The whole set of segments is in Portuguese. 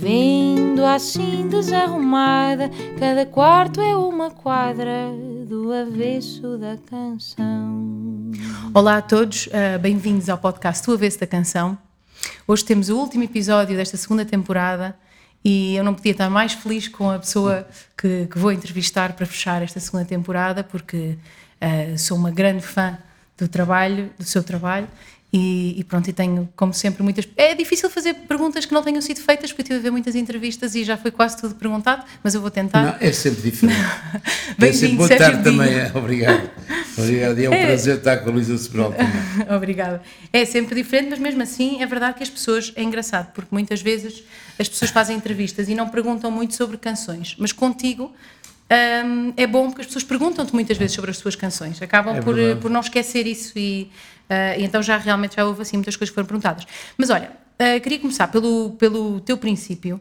Vendo assim desarrumada, cada quarto é uma quadra do avesso da canção. Olá a todos, uh, bem-vindos ao podcast Do Avesso da Canção. Hoje temos o último episódio desta segunda temporada e eu não podia estar mais feliz com a pessoa que, que vou entrevistar para fechar esta segunda temporada, porque uh, sou uma grande fã do trabalho, do seu trabalho. E, e, pronto, e tenho, como sempre, muitas. É difícil fazer perguntas que não tenham sido feitas, porque eu tive a ver muitas entrevistas e já foi quase tudo perguntado, mas eu vou tentar. Não, é sempre diferente. Bem-vindo, é Boa Sérgio tarde também, é, obrigado. Obrigado, e é um é. prazer estar com a Luísa Sobral também. Obrigada. É sempre diferente, mas mesmo assim é verdade que as pessoas. É engraçado, porque muitas vezes as pessoas fazem entrevistas e não perguntam muito sobre canções, mas contigo um, é bom porque as pessoas perguntam-te muitas vezes sobre as suas canções, acabam é por, por não esquecer isso e, uh, e, então já realmente já houve assim muitas coisas que foram perguntadas. Mas olha, uh, queria começar pelo, pelo teu princípio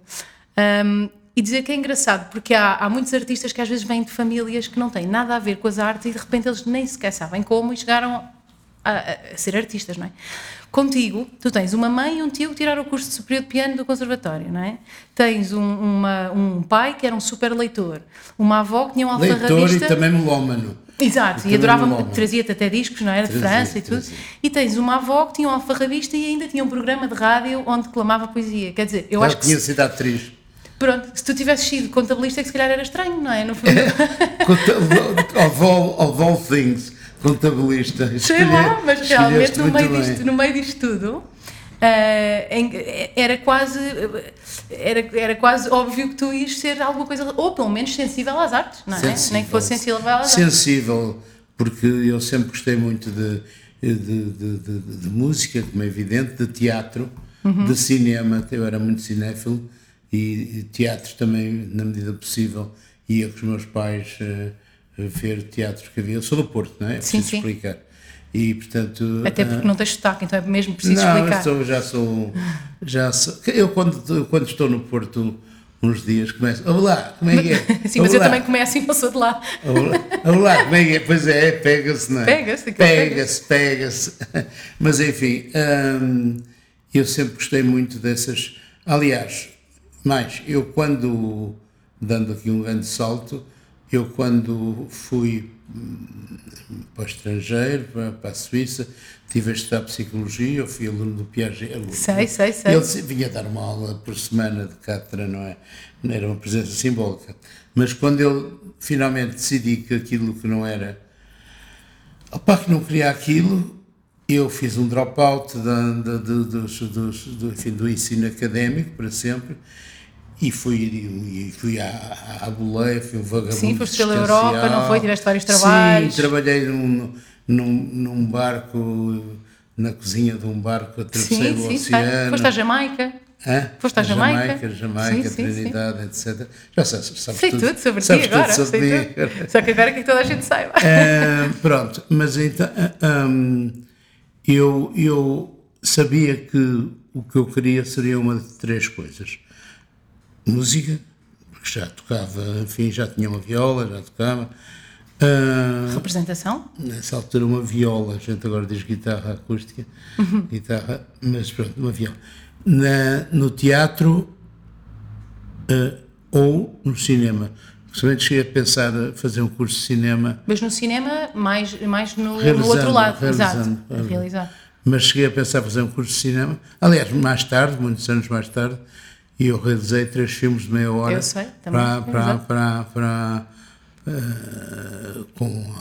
um, e dizer que é engraçado porque há, há muitos artistas que às vezes vêm de famílias que não têm nada a ver com as artes e de repente eles nem sequer sabem como e chegaram a, a, ser artistas, não é? Contigo, tu tens uma mãe e um tio que tiraram o curso superior de piano do conservatório, não é? Tens um, uma, um pai que era um super leitor, uma avó que tinha um alfarrabista... Leitor e também melómano. Exato, e, e adorava, trazia-te até discos, não era? De trazia, França e tudo. Trazia. E tens uma avó que tinha um alfarrabista e ainda tinha um programa de rádio onde declamava poisia. Quer dizer, eu Ela acho que. tinha sido atriz. Pronto, se tu tivesses sido contabilista, é que se calhar era estranho, não é? No fundo. of, all, of all things contabilista. Sei lá, mas realmente no meio, disto, no meio disto tudo. Uh, era quase era, era quase óbvio que tu ias ser alguma coisa ou pelo menos sensível às artes não é? Sensível. nem que fosse sensível às artes sensível porque eu sempre gostei muito de, de, de, de, de música como é evidente de teatro uhum. de cinema eu era muito cinéfilo e, teatro também na medida possível ia com os meus pais uh, ver teatro que havia. Eu sou do Porto, não é? É preciso sim, sim. explicar. E, portanto, Até porque não tens sotaque, então é mesmo preciso não, explicar. Não, já sou. Já sou eu, quando, quando estou no Porto, uns dias começo. Olá, como é que é? Sim, mas eu também começo e não sou de lá. Olá, olá como é que é? Pois é, pega-se, não é? Pega-se, pega-se, pega-se. Mas enfim, hum, eu sempre gostei muito dessas. Aliás, mais, eu quando, dando aqui um grande salto, eu, quando fui hum, para o estrangeiro, para, para a Suíça, tive a estudar psicologia, eu fui aluno do Piaget. Sei, sei, sei. Ele vinha dar uma aula por semana de cátedra, não é? Não era uma presença simbólica. Mas quando ele finalmente decidi que aquilo que não era. Opa, que não queria aquilo, eu fiz um dropout do, do, do, do, do, enfim, do ensino académico para sempre e fui, e fui à, à boleia, fui um vagabundo Sim, foste pela Europa, não foi? Tiveste vários trabalhos? Sim, trabalhei num, num, num barco, na cozinha de um barco, atravessei sim, o sim, oceano. Sei. Foste à Jamaica? Hã? Foste à Jamaica? Jamaica, Jamaica sim, Trinidade, etc. Já sabes, sabes sei tudo, tudo sobre sabes ti agora. Tudo sobre sei. Tudo. Só que agora é que toda a gente saiba. Uh, pronto, mas então um, eu, eu sabia que o que eu queria seria uma de três coisas música, porque já tocava, enfim, já tinha uma viola, já tocava. Uh, Representação? Nessa altura uma viola, a gente agora diz guitarra acústica, uhum. guitarra, mas pronto, uma viola. Na, no teatro uh, ou no cinema. Principalmente cheguei a pensar a fazer um curso de cinema. Mas no cinema, mais, mais no, no outro lado, exato, a realizar. Mas cheguei a pensar a fazer um curso de cinema. Aliás, mais tarde, muitos anos mais tarde, e eu realizei três filmes de meia hora. Eu sei, também. Para, para, para, para uh, com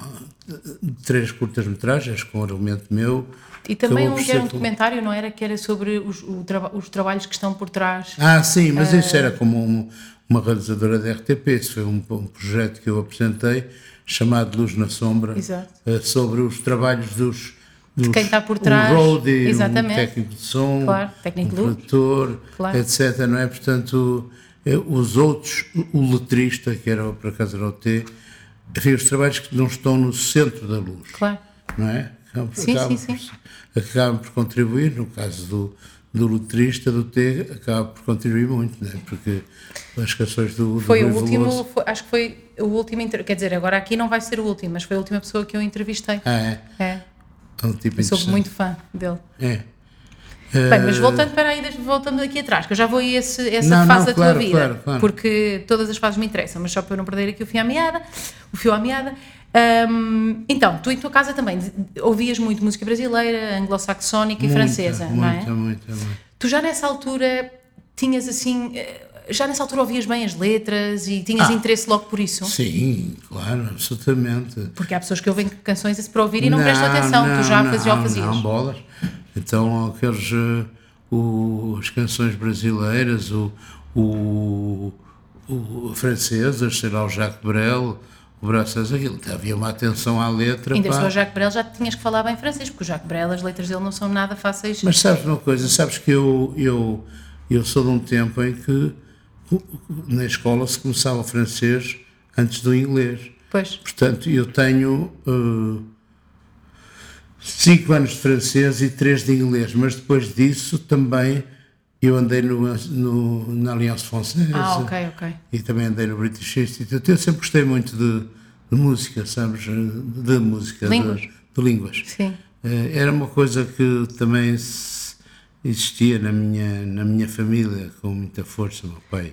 três curtas-metragens, com argumento meu. E também um, que era um documentário, não era? Que era sobre os, os trabalhos que estão por trás. Ah, sim, mas uh... isso era como um, uma realizadora da RTP. Isso foi um, um, projeto que eu apresentei, chamado Luz na Sombra, uh, sobre os trabalhos dos de quem está por trás. Um roadie, Exatamente. um técnico de som, Claro, técnico um produtor, Claro. etc. Não é? Portanto, eh, os outros, o letrista, que era por acaso era o T, enfim, os trabalhos que não estão no centro da luz, Claro. não é? Acabam, Sim, acabam sim, por, acabam por contribuir, no caso do, do letrista, do T, acaba por contribuir muito, não é? Porque as canções do, do Foi o Rui último, Veloso- foi- acho que foi o último, quer dizer, agora aqui não vai ser o último, mas foi a última pessoa que eu entrevistei. Ah, é? É, É um tipo sou muito fã dele. É. Bem, mas Eh, voltando para aí, voltando aqui atrás, que eu já vou a esse, essa Não, fase não, da claro, tua vida, claro, claro. porque todas as fases me interessam, mas só para eu não perder aqui o fio à meada, o fio à meada. Hum, então, tu em tua casa também ouvias muito música brasileira, anglo-saxónica e muita, francesa, não é? Muita, muita, muita. Tu já nessa altura tinhas assim, eh, já nessa altura ouvias bem as letras e tinhas Ah. interesse logo por isso? Sim, claro, absolutamente. Porque há pessoas que ouvem canções para ouvir e não, prestam atenção, tu já, faz, já o fazias. Não, bolas. Então, aqueles, eh, o, as canções brasileiras, o, o, o francesas, sei lá, o Jacques Brel, o Braças, aquilo, havia uma atenção à letra. Ainda só o Jacques Brel já tinhas que falar bem francês, porque o Jacques Brel, as letras dele não são nada fáceis. Mas sabes uma coisa, sabes que eu, eu, eu sou de um tempo em que na escola se começava o francês antes do inglês. Pois, Portanto, eu tenho eh, cinco anos de francês e três de inglês, mas depois disso também eu andei no, no- na Aliança Francesa ah, ok, ok. e também andei no British Institute. Eu sempre gostei muito de, de música, sabes? De, de música, de- Línguas. de línguas. Sim. Eh, Era uma coisa que também se- existia na minha, na minha família com muita força. Meu pai,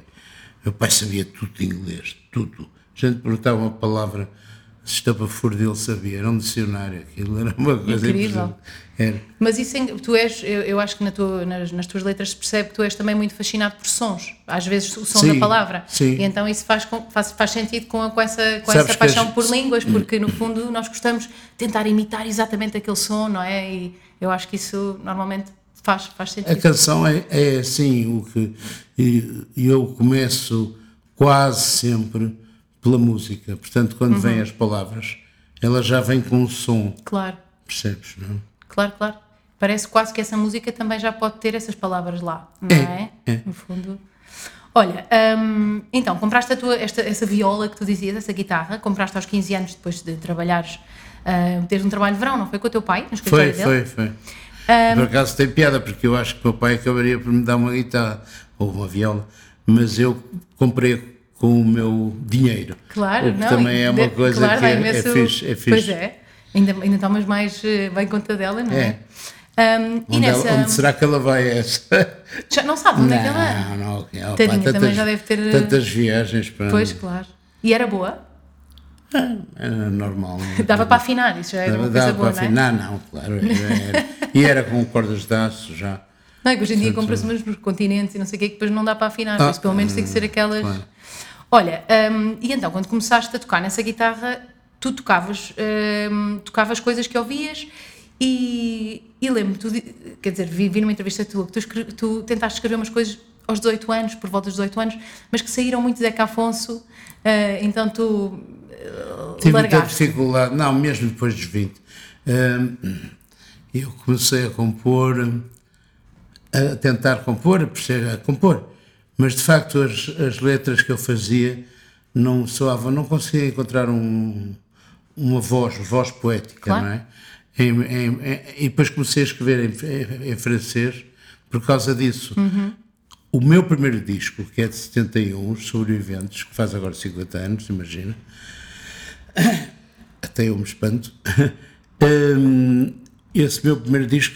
meu pai sabia tudo de inglês, tudo. A gente perguntava uma palavra, se estava fora dele sabia, era um dicionário, aquilo era uma coisa Incrível. Era. Mas isso, em- tu és, eu, eu acho que na tua- nas, nas tuas letras se percebe que tu és também muito fascinado por sons, às vezes o som Sim, da palavra. sim. E então isso faz, faz, faz sentido com, com essa, com Sabes essa paixão por línguas, porque no fundo nós gostamos de tentar imitar exatamente aquele som, não é? E eu acho que isso normalmente faz, faz A sentido. canção é, é assim, o que e- eu começo quase sempre pela música. Portanto, quando Uhum. vêm as palavras, ela já vem com um som, Claro, percebes? Não? claro, claro. Parece quase que essa música também já pode ter essas palavras lá, não é? É, é. No fundo. Olha, hum, então, compraste a tua, esta, essa viola que tu dizias, essa guitarra, compraste aos 15 anos depois de trabalhares, uh, teres um trabalho de verão, não foi com o teu pai? Foi, dele? foi, foi. Por acaso tem piada, porque eu acho que o meu pai acabaria por me dar uma guitarra ou uma viola, mas eu comprei com o meu dinheiro. Claro, O que não. também é uma coisa claro, que é, é imenso- fixe. É fixe. Pois é, ainda, ainda tomas mais eh, bem conta dela, não é? Um, e Onde, ela- nessa. onde será que ela vai essa? Já não sabe onde é que ela. Não, não, ok. Opa, Tadinha, também tantas- já deve ter- Tantas viagens para. Pois, claro. E era boa? Era normal. não é? Dava para afinar, isso já era uma Dava coisa boa, para não é? afinar, não, claro. Era, era. E era com cordas de aço já. Não, é que hoje em dia compra-se umas nos continentes e não sei o quê, que depois não dá para afinar, Ah, isso pelo menos tem que ser aquelas. claro. Olha, hum, e então, quando começaste a tocar nessa guitarra, tu tocavas, hum, tocavas coisas que ouvias e, e lembro-me, quer dizer, vi, vi numa entrevista tua que tu, escre- tu tentaste escrever umas coisas aos 18 anos, por volta dos 18 anos, mas que saíram muito de Zeca Afonso, eh, então tu eh, Tive muita dificuldade, não, mesmo depois dos 20. hum, eu comecei a compor, a tentar compor, a perceber, a compor, mas de facto as, as letras que eu fazia não soavam, não conseguia encontrar um, uma voz, voz poética, Claro. não é? Em- em- em- e depois comecei a escrever em, francês por causa disso. O meu primeiro disco, que é de 71, os Sobreviventes, que faz agora 50 anos, imagina, até eu me espanto. Hum, esse meu primeiro disco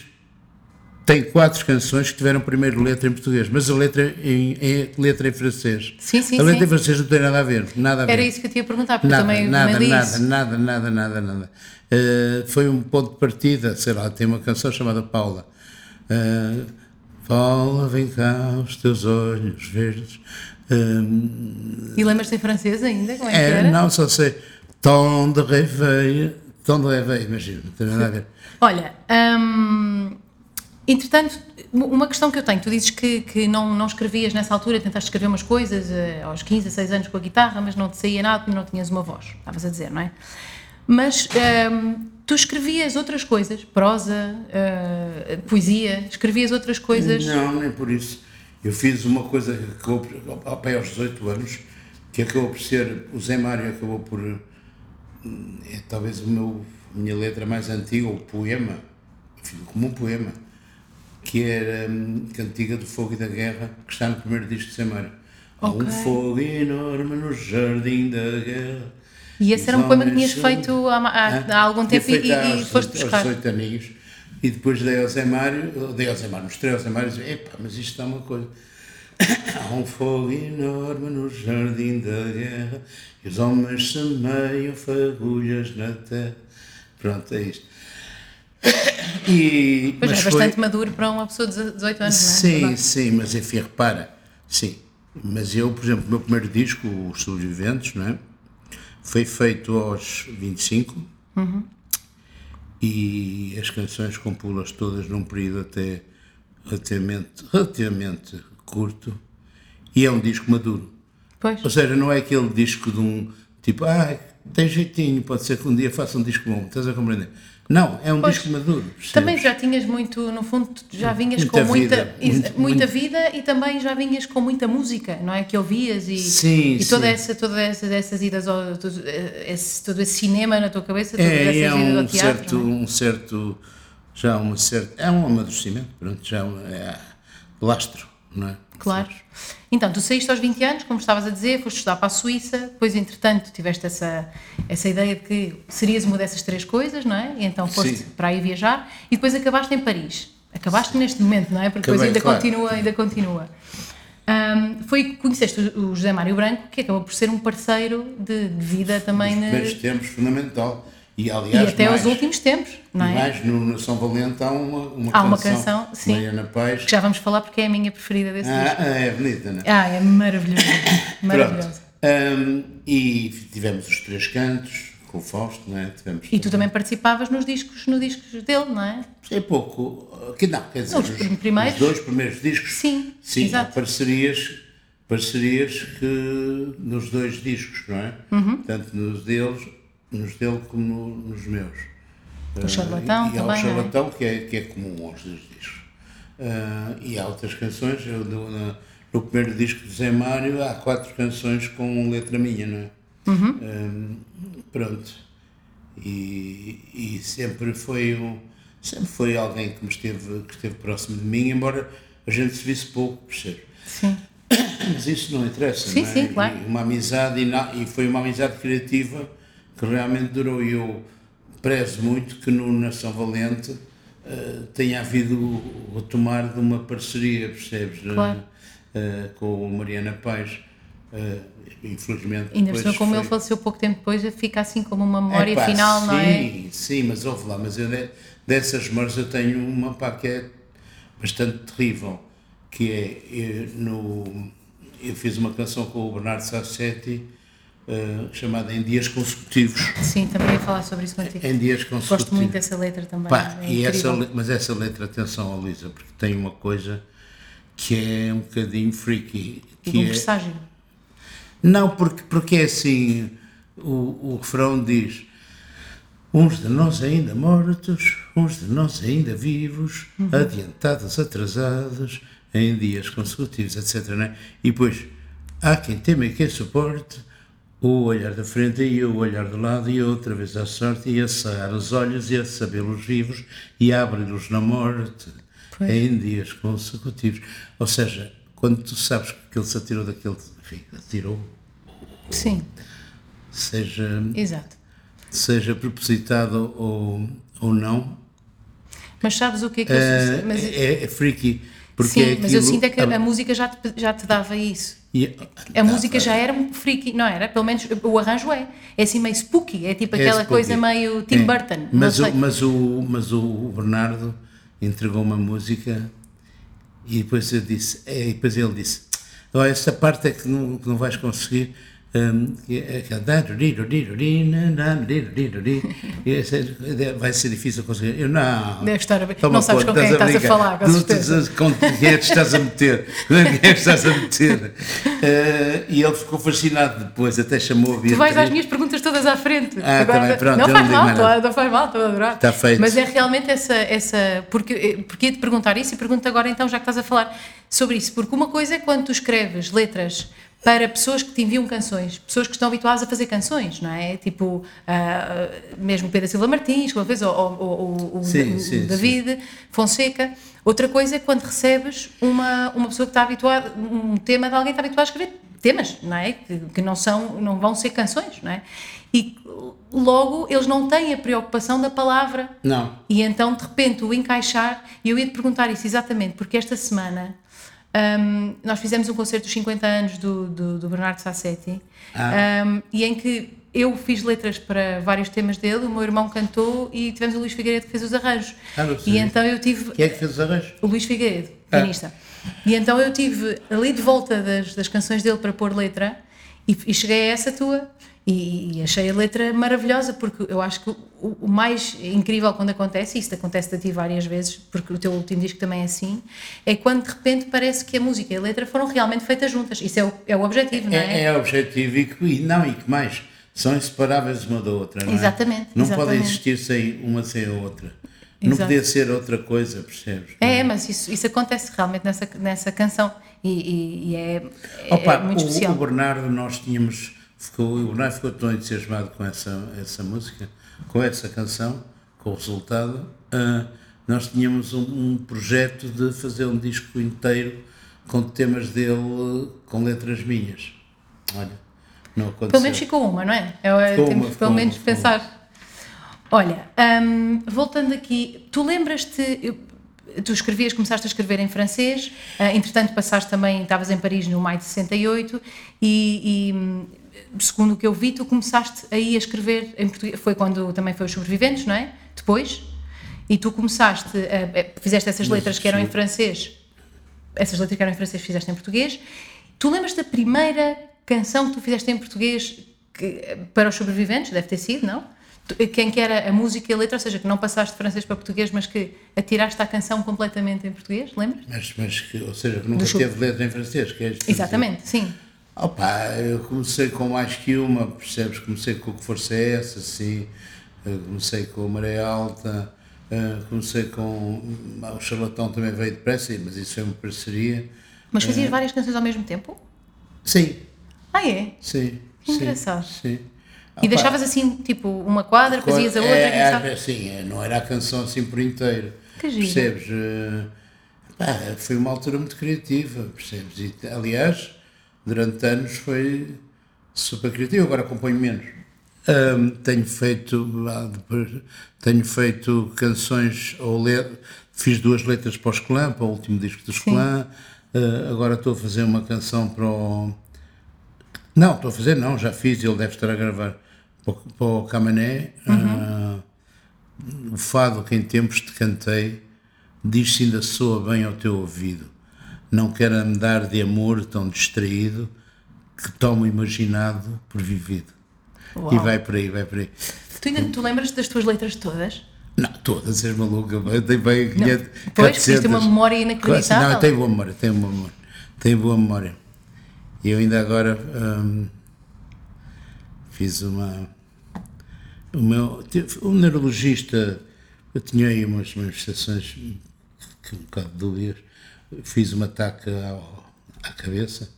tem quatro canções que tiveram primeiro letra em português, mas a letra em, em- letra em francês. Sim, sim, a letra sim. em francês não tem nada a ver, nada a ver. Era isso que eu te ia perguntar, porque Nada, também, nada, nada, nada, nada, nada, nada, Uh, foi um ponto de partida, sei lá, tem uma canção chamada Paula. Uh, Paula, vem cá, os teus olhos verdes. Um, E lembras-te em francês ainda? Como é é, não, só sei. Tom de réveil, tom de réveil, imagina, não tem nada a ver. Olha, hum, entretanto, uma questão que eu tenho, tu dizes que, que não, não escrevias nessa altura, tentaste escrever umas coisas eh, aos 15, 16 anos com a guitarra, mas não te saía nada, porque não tinhas uma voz, estavas a dizer, não é? Mas hum, tu escrevias outras coisas, prosa, uh, poesia, escrevias outras coisas. Não, nem por isso. Eu fiz uma coisa que acabou ao pé aos 18 anos, que acabou por ser, o Zé Mário acabou por, é talvez o meu, a minha letra mais antiga, o poema, enfim, como um poema, que era hum, Cantiga do Fogo e da Guerra, que está no primeiro disco de Mário. Há Ok. um fogo enorme no jardim da guerra. E esse era um poema que tinhas feito há, há- há algum tempo e, e- há e aos foste 18 buscar. Aos 18 aninhos. E depois dei ao Zé Mário, dei ao Zé Mário, mostrei ao Zé Mário e disse, epá, mas isto está uma coisa. Há um fogo enorme no jardim da guerra e os homens semeiam fagulhas na terra. Pronto, é isto. E, Pois mas é, foi- bastante maduro para uma pessoa de 18 anos, não é? Sim, sim, mas enfim, repara, sim. Mas eu, por exemplo, o meu primeiro disco, Os Sobreviventes, não é? foi feito aos 25 e as canções compô-las todas num período até relativamente, relativamente curto e é um disco maduro. Pois. Ou seja, não é aquele disco de um tipo, ah, tem jeitinho, pode ser que um dia faça um disco bom, estás a compreender? Não, é um Pois. disco maduro. percebes? Também já tinhas muito, no fundo, já vinhas Muita com muita, vida, muito- muita muito- vida e também já vinhas com muita música, não é? Que ouvias e, Sim, e toda sim. essa, toda essa, essas idas ao, todo esse, todo esse cinema na tua cabeça, todas É, essas é idas um ao teatro. certo, é? um certo, já um certo, é um amadurecimento, pronto, já um- é lastro, não é? Claro. Então, tu saíste aos 20 anos, como estavas a dizer, foste estudar para a Suíça, depois, entretanto, tiveste essa, essa ideia de que serias uma dessas três coisas, não é? E então foste Sim. para aí viajar e depois acabaste em Paris. Acabaste neste momento, não é? Porque depois ainda claro. continua, ainda continua. Ahm, foi que conheceste o José Mário Branco, que acabou por ser um parceiro de, de vida também. Nos na- primeiros tempos, fundamental. E, e aliás, até mais, aos últimos tempos, não e é? mais no, no São Valente há uma, uma Há uma canção, canção, sim. Paz. Que já vamos falar porque é a minha preferida desse disco. Ah, é bonita, não é? Ah, é maravilhoso. Pronto. Hum, e tivemos os três cantos com o Fausto, não é? Tivemos E tu também participavas nos discos, no discos dele, não é? É pouco, que não, quer dizer, Os primeiros? os dois primeiros discos. Sim, sim exato. parcerias, parcerias que nos dois discos, não é? Uhum. Tanto nos deles, nos dele como no- nos meus. O Charlatão e, e há o é? Charlatão, que, é, que é comum aos dois discos. Ah, e há outras canções, eu, no, no primeiro disco do Zé Mário há quatro canções com letra minha, não é? Uhum. Ah, pronto. E, e sempre foi um, sempre foi alguém que me esteve, que esteve próximo de mim, embora a gente se visse pouco, percebe? Sim. Mas isso não interessa, Sim, não é? sim, claro. E uma amizade, e, na- e foi uma amizade criativa que realmente durou. E eu prezo muito que no Nação Valente eh, tenha havido o retomar de uma parceria, percebes? Claro. Eh, com a Mariana Paz. Eh, infelizmente. Ainda por como foi- ele faleceu pouco tempo depois, fica assim como uma memória Epá, final, sim, não é? Sim, sim, mas ouve lá, mas eu de- dessas memórias eu tenho uma pá, que é bastante terrível, que é eu, no, eu fiz uma canção com o Bernardo Sassetti eh, chamada Em Dias Consecutivos. Sim, também ia falar sobre isso contigo. Em Dias Consecutivos. Gosto muito dessa letra também. Pá, é e essa, mas essa letra, atenção, Alisa, porque tem uma coisa que é um bocadinho freaky. E Que um é, presságio. não, porque, porque é assim, o, o refrão diz uns de nós ainda mortos, uns de nós ainda vivos, adiantados, atrasados, em dias consecutivos, etc. Né? E depois, há quem teme e quem suporte, o olhar da frente e o olhar do lado, e outra vez a sorte, e a cerrar os olhos, e a sabê-los vivos, e a abri-los na morte, Pois. em dias consecutivos. Ou seja, quando tu sabes que ele se atirou daquele, enfim, atirou, Sim, seja, exato. seja propositado ou, ou não, Mas sabes o que é que eu é, mas, é, é freaky. Porque Sim, é mas eu aquilo- sinto é que a música já te, já te dava isso. E- A música já era um freaky, não era? Pelo menos o arranjo é. É assim meio spooky, é tipo é aquela spooky. coisa meio Tim É. Burton. Mas o, mas, o, mas o Bernardo entregou uma música e depois eu disse, é, e depois ele disse, "Oh, essa parte é que não, que não vais conseguir, É é- Vai ser difícil conseguir. Eu não. Deve estar a ver. Toma Não sabes conta, com quem é estás a brincar. falar, com certeza. Com quem é que estás a meter? Com quem é que estás a meter? Eh, e ele ficou fascinado depois, até chamou a Tu Beatriz. vais às minhas perguntas todas à frente. Ah, tá bem, pronto, não faz não digo mal, tô- não faz mal, estou a adorar. Está feito. Mas é realmente essa. essa porque, porque ia te perguntar isso e pergunto agora então, já que estás a falar sobre isso. Porque uma coisa é quando tu escreves letras para pessoas que te enviam canções, pessoas que estão habituadas a fazer canções, não é? Tipo, ah, mesmo Pedro Silva Martins, uma vez, ou, ou- ou- o, Sim, o sim, David Fonseca. Outra coisa é quando recebes uma, uma pessoa que está habituada, um tema de alguém que está habituado a escrever temas, não é? Que, que não são, não vão ser canções, não é? E logo eles não têm a preocupação da palavra. Não. E então, de repente, o encaixar, e eu ia te perguntar isso exatamente, porque esta semana hum, nós fizemos um concerto dos 50 anos do, do, do Bernardo Sassetti, Ah. hum, e em que eu fiz letras para vários temas dele, o meu irmão cantou e tivemos o Luís Figueiredo que fez os arranjos. Ah, e então eu tive Quem é que fez os arranjos? o Luís Figueiredo, Ah. pianista. E então eu tive ali de volta das, das canções dele para pôr letra e, e cheguei a essa tua. E, achei a letra maravilhosa, porque eu acho que o, o mais incrível quando acontece, e isso acontece a ti várias vezes, porque o teu último disco também é assim, é quando de repente parece que a música e a letra foram realmente feitas juntas. Isso é o, é o objetivo, não é? É, é objetivo e, que, não, e que mais? São inseparáveis uma da outra, não é? Exatamente, Não podem existir sem uma sem a outra. Não Exato. podia ser outra coisa, percebes? É, mas isso, isso acontece realmente nessa, nessa canção e, e- e é, é Opa, muito o, especial. o Bernardo, nós tínhamos. Ficou, o Bernardo ficou tão entusiasmado com essa, essa música, com essa canção, com o resultado. ah, nós tínhamos um, um projeto de fazer um disco inteiro com temas dele, com letras minhas. Olha, não aconteceu. Pelo menos ficou uma, não é? É, Ficou temos uma, pelo uma, menos uma. pensar. Olha, hum, voltando aqui, tu lembras-te, tu escrevias, começaste a escrever em francês, ah, entretanto passaste também, estavas em Paris no maio de 68 e, e, hum, segundo o que eu vi, tu começaste aí a escrever em português, foi quando também foi os sobreviventes, não é? Depois, e tu começaste, a, fizeste essas letras que eram em francês, essas letras que eram em francês fizeste em português. Tu lembras da primeira canção que tu fizeste em português que- para os sobreviventes? Deve ter sido, não? Quem que era a música e a letra, ou seja, que não passaste de francês para português, mas que atiraste a canção completamente em português, lembras? Mas, mas que, ou seja, que nunca Do teve letra em francês, que é? Exatamente, sim. Opa, eu comecei com mais que uma, percebes? Comecei com o que força é essa, sim. Eu comecei com a Maré Alta, eh, comecei com. ah, O Charlatão também veio depressa, mas isso é uma parceria. Mas fazias várias canções ao mesmo tempo? Sim, Ah, é? sim. Que engraçado. Sim. E Opa, deixavas assim, tipo, uma quadra, fazias a outra, é, é, sabe? é, sim, é, não era a canção assim por inteiro. Que giro. Percebes? Eh, pá, foi uma altura muito criativa, percebes? E, aliás, durante anos foi super criativo, agora acompanho menos. Ahm, tenho feito ah, depois, tenho feito canções ou le- fiz duas letras para o Escolã, para o último disco do Escolã. Ah, agora estou a fazer uma canção para o não, estou a fazer, não, já fiz, ele deve estar a gravar para, o- para o Camané. ah, o fado que em tempos te cantei, diz-se ainda soa bem ao teu ouvido. Não quero andar de amor tão distraído que tomo imaginado por vivido. Uau. E vai por aí, vai por aí. Tu ainda tu lembras das tuas letras todas? Não, todas és maluca, tem bem Não, 500, pois, tens 400. uma memória inacreditável. Não, tenho boa memória, tenho boa memória. Tenho boa memória. E eu ainda agora hum, fiz uma. O meu. O neurologista. Eu tinha aí umas manifestações que um bocado dúbias. Fiz um ataque ao- à cabeça.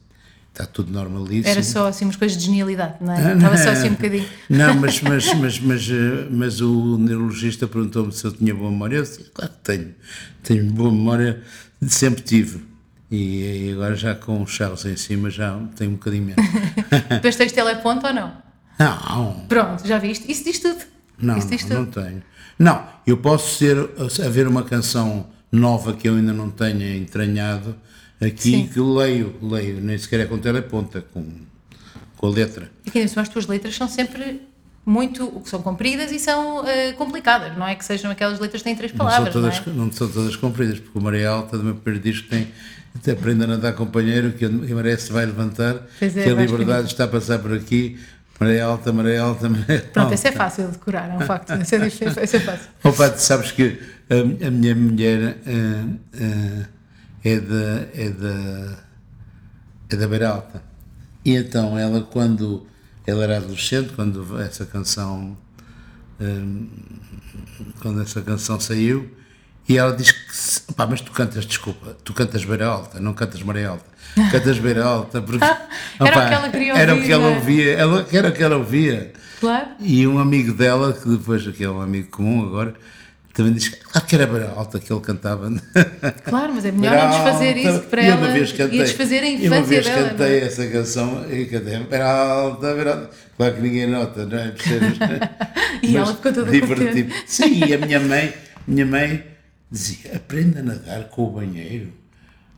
Está tudo normalíssimo. Era só assim umas coisas de genialidade, não é? Ah, Estava só não. assim um bocadinho. Não, mas, mas, mas, mas, eh, mas o neurologista perguntou-me se eu tinha boa memória. Eu disse, claro que tenho. Tenho boa memória, sempre tive. E, e agora já com o Charles em cima já tenho um bocadinho menos. Depois tens teleponto ou não? Não, Pronto, já viste? Isso diz tudo. não, diz não, não tudo. tenho. Não, eu posso ser, haver uma canção nova que eu ainda não tenha entranhado aqui, Sim. que leio, leio, nem sequer é com teleponta, com, com a letra. E que ainda as tuas letras são sempre muito. são compridas e são eh, complicadas, não é que sejam aquelas letras que têm três Não são, palavras, não, todas, é? não são todas compridas, porque o Maria Alta do meu primeiro disco tem, Até aprenda a nadar companheiro, que a maré se vai levantar, é, que a liberdade está a passar por aqui, maré alta, maré alta, maré alta. Pronto, esse é fácil de decorar, é um facto. Esse é, esse é fácil. Opa, tu sabes que a, a minha mulher eh, eh, é da é da é da Beira Alta. E então ela quando ela era adolescente, quando essa canção eh, quando essa canção saiu, e ela diz que opá, mas tu cantas, desculpa, tu cantas Beira Alta, não cantas Maré Alta. Cantas Beira Alta porque Era o que ela queria Era o ouvir, que ela é? ouvia, ela, era o que ela ouvia. Claro. E um amigo dela, que depois que é um amigo comum agora, também diz que claro que era Beira Alta que ele cantava. Claro, mas é melhor não desfazer isso que para E ela cantei, ia desfazer a e uma infância vez dela. não cantei é? essa canção e cantei Beira Alta, Beira Alta. Claro que ninguém nota, não é? Percebes? E ela ficou toda divertido. Sim, e a minha mãe, minha mãe dizia: aprenda a nadar com o banheiro.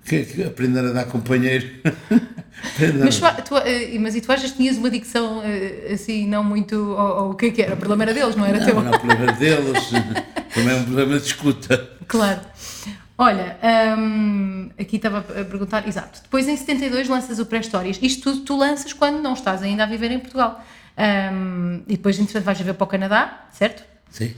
Que, que aprenda a nadar com o banheiro. Mas, tu, tu, eh, mas e tu achas que tinhas uma dicção eh, assim, não muito. Ou, ou o que é que era? O problema era deles, não era teu? Não, não é um problema deles, também é um problema de escuta. Claro. Olha, hum, aqui estava a perguntar, exato. Depois em 72 lanças o Pré-Histórias. Isto tudo tu lanças quando não estás ainda a viver em Portugal. Hum, e depois, entretanto, vais viver para o Canadá, certo? Sim.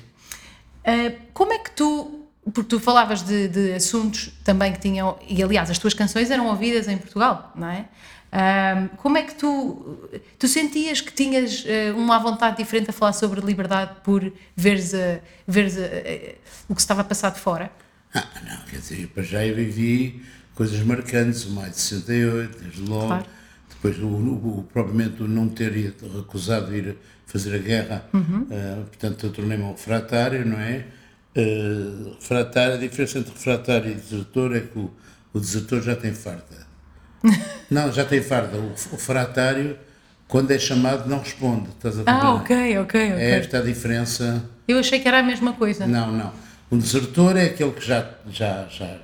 Uh, como é que tu. Porque tu falavas de, de assuntos também que tinham. E aliás, as tuas canções eram ouvidas em Portugal, não é? Um, como é que tu. Tu sentias que tinhas uh, uma vontade diferente a falar sobre liberdade por veres, a, veres a- a- o que estava a passar de fora? Ah, não, quer dizer, para já eu vivi coisas marcantes, o maio de 68, desde logo. Claro. Depois, o, o, provavelmente, o não ter recusado ir fazer a guerra, ah, portanto, eu tornei-me um refratário, não é? Ah, refratário, a diferença entre refratário e desertor é que o, o desertor já tem farda. não, já tem farda. O, o refratário, quando é chamado, não responde. Estás a Ah, ok, ok, ok. É esta a diferença. Eu achei que era a mesma coisa. Não, não. Um desertor é aquele que já, já, já,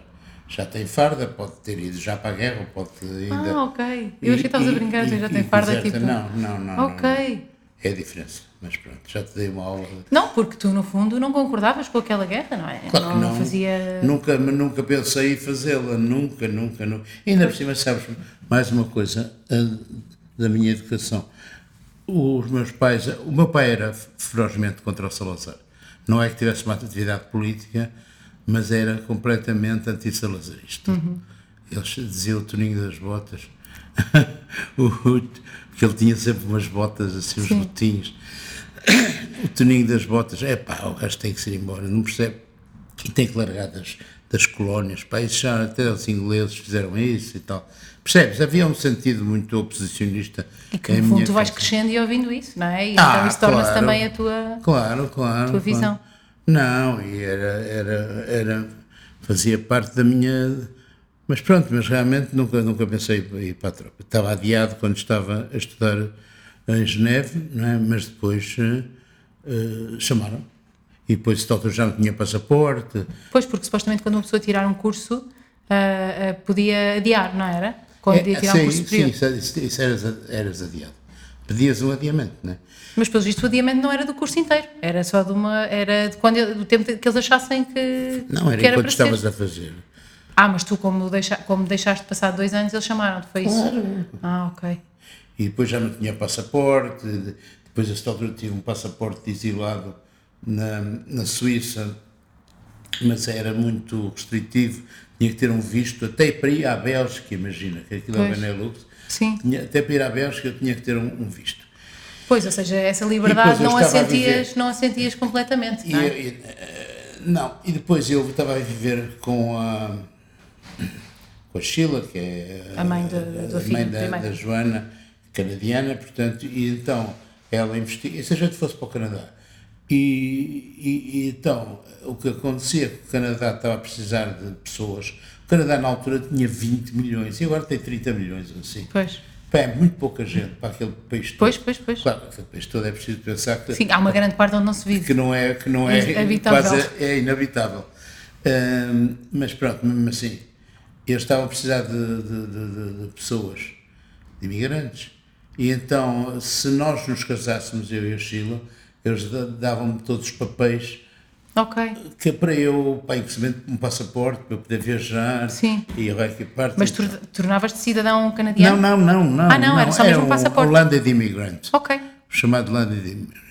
já tem farda, pode ter ido já para a guerra, pode ainda. Ah, ok. Eu achei que estavas a brincar, e- já e tem farda tipo. Não, não, não. não, Ok. não. É a diferença. Mas pronto, já te dei uma aula. Não, porque tu no fundo não concordavas com aquela guerra, não é? Claro que não. fazia. Nunca, nunca pensei em fazê-la, nunca, nunca, nunca. Ainda por cima, sabes, mais uma coisa da minha educação. Os meus pais, o meu pai era ferozmente contra o Salazar. Não é que tivesse uma atividade política, mas era completamente anti-salazarista. Eles diziam o Toninho das Botas, o- porque ele tinha sempre umas botas assim, uns Sim. botinhos. O Toninho das Botas, é pá, o gajo tem que ir embora, não percebe? E tem que largar das, das colónias, pá, isso já até os ingleses fizeram isso e tal. Percebes? Havia um sentido muito oposicionista. E que em no fundo tu vais casa. crescendo e ouvindo isso, não é? E Ah, então isso torna-se claro. também a tua. Claro, claro. tua claro. visão. Não, e era, era, era, fazia parte da minha. Mas pronto, mas realmente nunca, nunca pensei em ir para a tropa. Estava adiado quando estava a estudar em Geneve, não é? mas depois eh, eh, chamaram. E depois, se tal, já não tinha passaporte. Pois, porque supostamente quando uma pessoa tirar um curso ah, ah, podia adiar, não era? Quando podia tirar um sim, curso sim, superior. isso, isso, isso eras, eras adiado. Pedias um adiamento, não é? Mas pelo visto o adiamento não era do curso inteiro, era só de uma. era de quando, do tempo que eles achassem que. Não, era que era enquanto para ser. estavas a fazer. Ah, mas tu, como, deixa, como deixaste passar dois anos, eles chamaram-te, foi isso? Ah, ok. E depois já não tinha passaporte, de- depois a esta altura tive um passaporte de exilado na, na Suíça, mas era muito restritivo, tinha que ter um visto, até para ir à Bélgica, imagina, que aquilo é o Pois. Benelux, Sim. tinha, até para ir à Bélgica eu tinha que ter um, um visto. Pois, ou seja, essa liberdade não a, a sentias, viver. não a sentias completamente, E, não é? e, eh, não, e depois eu estava a viver com a, com a Sheila, que é A mãe do a filho mãe da, da Joana, canadiana, portanto, e então ela investiga, e se a gente fosse para o Canadá, e, e- e então o que acontecia, que o Canadá estava a precisar de pessoas, o Canadá na altura tinha 20 milhões, e agora tem 30 milhões, assim. Pois, Pá, é muito pouca gente para aquele país todo. pois, pois, pois. Claro, aquele país todo é preciso pensar que Sim, há uma grande parte onde não se vive. que não é, que não é Habitável. quase é inabitável. Ahm, mas pronto, mesmo assim, eles estavam a precisar de, de- de- de- pessoas, de imigrantes. E então, se nós nos casássemos, eu e a Sheila, eles da- davam-me todos os papéis Ok. que é para eu, para investimento um passaporte, para eu poder viajar Sim. e a que parte. Mas tu tornavas-te cidadão Não, canadiano? não, não, não. Ah, não, era só mesmo um passaporte. O Landed Immigrant. Ok. Chamado Landed Immigrant.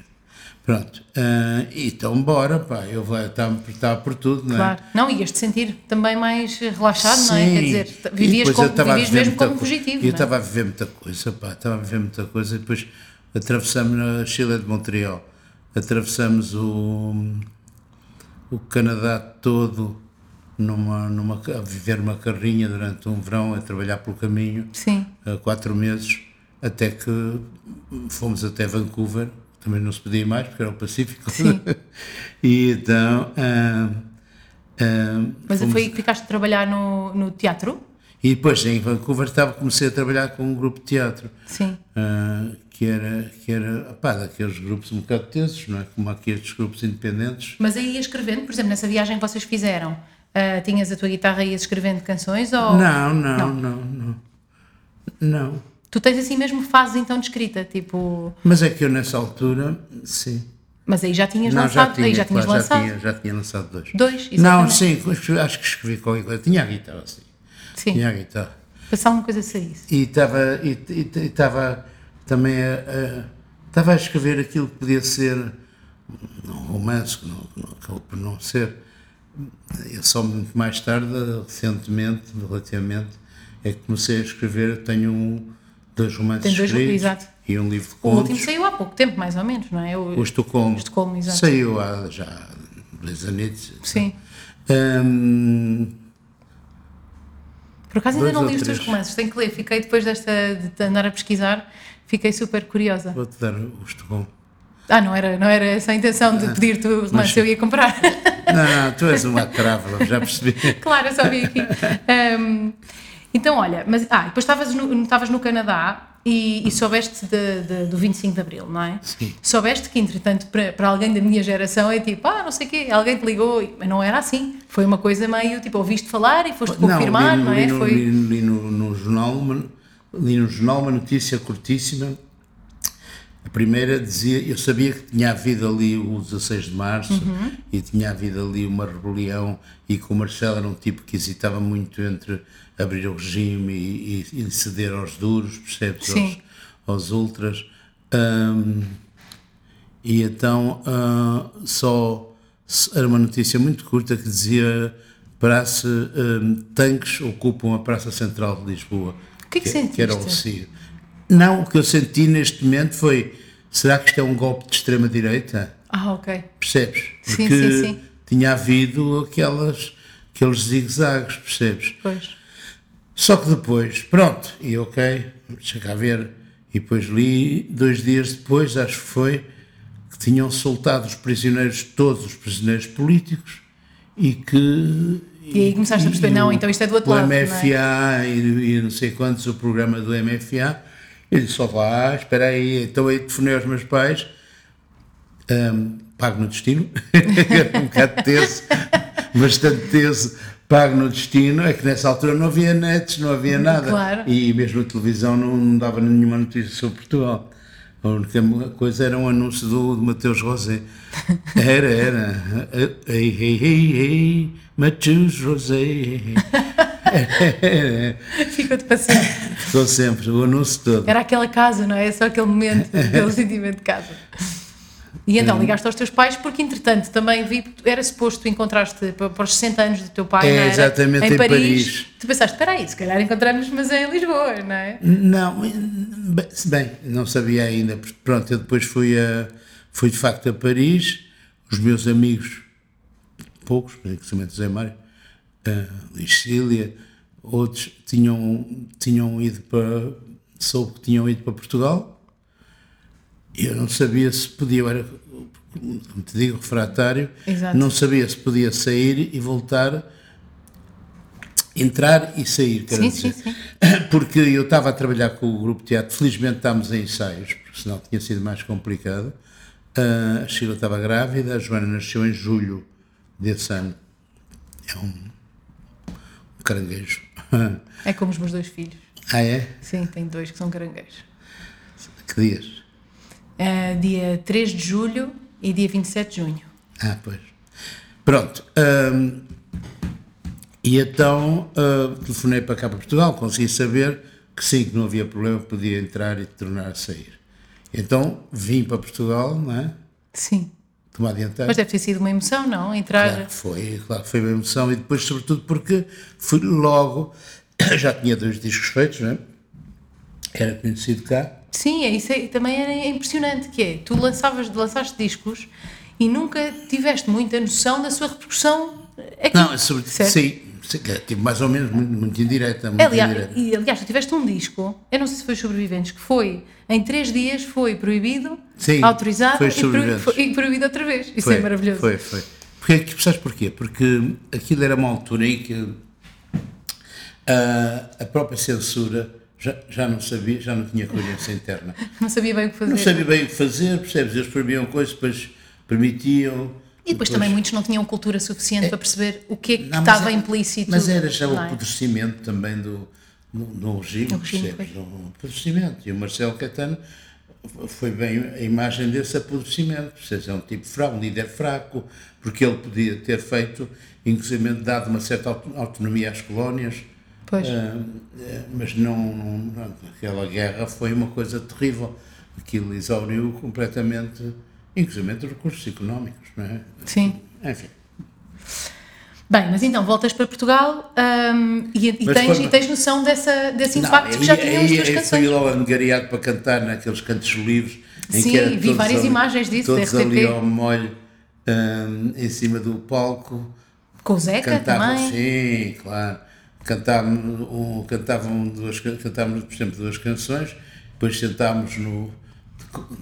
Pronto. ah, então, bora, pá. Eu vou estar estava por tudo, não é? Claro. Não, ias-te sentir também mais relaxado, não é? Quer dizer, vivias, como, estava vivias mesmo como co- fugitivo. Eu não é? estava a viver muita coisa, pá, estava a viver muita coisa. E depois atravessamos a Chile de Montreal, atravessamos o, o Canadá todo numa, numa, a viver uma carrinha durante um verão, a trabalhar pelo caminho, Sim. quatro meses, até que fomos até Vancouver, também não se podia mais, porque era o Pacífico. Sim. e então. ah, ah, Mas fomos- foi aí que ficaste a trabalhar no, no teatro? e depois em Vancouver estava, comecei a trabalhar com um grupo de teatro, Sim. ah, que era, que era pá, daqueles grupos um bocado tensos, não é? Como aqui estes grupos independentes. Mas aí ias escrevendo, por exemplo, nessa viagem que vocês fizeram, ah, tinhas a tua guitarra e ias escrevendo canções? Ou... Não, não, não, não. Não. Tu tens assim mesmo fases então de escrita, tipo. Mas é que eu nessa altura, sim. Mas aí já tinhas Não, já lançado, tinha, aí já tinhas claro, lançado. Já tinha, já tinha lançado dois. Dois, Não, exatamente. sim, acho que escrevi qualquer coisa. Tinha a guitarra, sim. Sim. Tinha a guitarra. Passar uma coisa saísse. E estava e, e, e estava também a, estava a escrever aquilo que podia ser um romance, que não, que não acabou por não ser. Eu só muito mais tarde, recentemente, relativamente, é que comecei a escrever. Tenho um, dois romances Tem dois- escritos exato. e um livro de O contos. último saiu há pouco tempo, mais ou menos, não é? O, O Estocolmo. O Estocolmo, exato. Saiu há já dois anos. Sim. Hum, Por acaso ainda não li os teus romances, tenho que ler. Fiquei depois desta de andar a pesquisar, fiquei super curiosa. Vou-te dar o Estocolmo. Ah, não era, não era essa a intenção de pedir-te o romance, eu ia comprar. Não, não, tu és uma trava, já percebi. claro, eu só vi aqui. Ahm, então, olha, mas ah, depois estavas no, estavas no Canadá e, e soubeste de- de- do 25 de Abril, não é? Sim. Soubeste que, entretanto, para, para alguém da minha geração é tipo, ah, não sei o quê, alguém te ligou, mas não era assim. Foi uma coisa meio tipo, ouviste falar e foste confirmar, li, não, li é? no- Foi. li, li no, no jornal li no jornal uma notícia curtíssima. A primeira dizia, eu sabia que tinha havido ali o 16 de março Uhum. e tinha havido ali uma rebelião e que o Marcelo era um tipo que hesitava muito entre abrir o regime e, e- e ceder aos duros, percebes? Aos, aos ultras. Ahm, e então ah, só era uma notícia muito curta que dizia praça, ah, tanques ocupam a Praça Central de Lisboa. O que é que Que era o? Não, o que eu senti neste momento foi: será que isto é um golpe de extrema-direita? Ah, ok. Percebes? Sim, Porque sim, sim. tinha havido aquelas, aqueles zigue-zagues, percebes? Pois. Só que depois, pronto, e ok, deixa cá ver. E depois li, dois dias depois, acho que foi, que tinham soltado os prisioneiros, todos os prisioneiros políticos, e que. E aí começaste a perceber, e não, o- então isto é do outro o lado, é? MFA e, e não sei quantos, o programa do MFA. Eu disse: só lá, espera aí, então aí telefonei aos meus pais, hum, pago no destino, era um bocado teso, bastante teso, pago no destino. É que nessa altura não havia nets, não havia nada. Claro. E mesmo a televisão não, não dava nenhuma notícia sobre Portugal. A única coisa era um anúncio do, do Mateus Rosé. Era, era. Ei, ei, ei, ei, Mateus Rosé. Ficou-te para Ficou sempre, o anúncio todo. Era aquela casa, não é? Só aquele momento, aquele sentimento de casa. E então ligaste aos teus pais porque, entretanto, também vi era suposto tu encontraste para, os 60 anos do teu pai, É, exatamente, em Paris. Tu pensaste, espera aí, se calhar encontramos, mas é em Lisboa, não é? Não, bem, não sabia ainda. Pronto, eu depois fui, a, fui de facto a Paris. Os meus amigos, poucos, principalmente Zé Mário, Cília, outros tinham, tinham ido para. soube que tinham ido para Portugal. E eu não sabia se podia, eu era, como te digo, refratário, Exato. não sabia se podia sair e voltar, entrar e sair, quero Sim, dizer. sim, sim. Porque eu estava a trabalhar com o grupo de teatro, felizmente estávamos em ensaios, porque senão tinha sido mais complicado. Ah, a Sheila estava grávida, a Joana nasceu em julho desse ano. É um, um caranguejo. É como os meus dois filhos. ah, é? Sim, tenho dois que são caranguejos. Que dias? É dia 3 de julho e dia 27 de junho. Ah, pois. Pronto. hum, e então uh, telefonei para cá para Portugal, consegui saber que sim, que não havia problema, podia entrar e tornar a sair. Então vim para Portugal, não é? Sim. Tomar adiantado. Mas deve ter sido uma emoção, não? Entrar. Claro que foi, claro que foi uma emoção e depois, sobretudo, porque fui logo, já tinha dois discos feitos, não é? Era conhecido cá. Sim, é isso aí também era impressionante, que é, tu lançavas, lançaste discos e nunca tiveste muita noção da sua repercussão aqui. Não, é sobre, certo? sim, tipo, mais ou menos muito, muito indireta. Muito Aliás, indireta. e, aliás, tu tiveste um disco, eu não sei se foi Sobreviventes, que foi, em três dias foi proibido, Sim, autorizado foi e, foi- e proibido outra vez. Isso Foi, é maravilhoso. Foi, foi. Porque, sabes porquê? Porque aquilo era uma altura em que ah, a própria censura já, já não sabia, já não tinha coerência interna. Não sabia bem o que fazer. Não sabia bem o que fazer, percebes? Eles proibiam coisas, depois permitiam. E depois também muitos não tinham cultura suficiente para perceber o que é que Não, estava é- implícito. Mas era já o é? apodrecimento também do, do, do regime, percebes? O apodrecimento. E o Marcelo Caetano foi bem a imagem desse apodrecimento. Percebes? É um tipo fraco, um líder fraco, porque ele podia ter feito, inclusive dado uma certa auto- autonomia às colónias. Pois. Ah, eh, mas não, não, não- aquela guerra foi uma coisa terrível. Aquilo exauriu completamente, inclusive os recursos económicos, não é? Sim. Enfim. Bem, mas então voltas para Portugal hum, e, e tens, foi- e tens noção dessa, desse Não, impacto que já tinham as tuas canções. Fui logo angariado para cantar naqueles cantos livres. Em Sim, que era vi várias ali- imagens disso, da Todos RTP. ali ao molho, hum, em cima do palco. Com o Zeca Cantavam, também. sim, claro. Cantavam, um, cantavam duas, can- cantávamos, por exemplo, duas canções, depois sentámos no.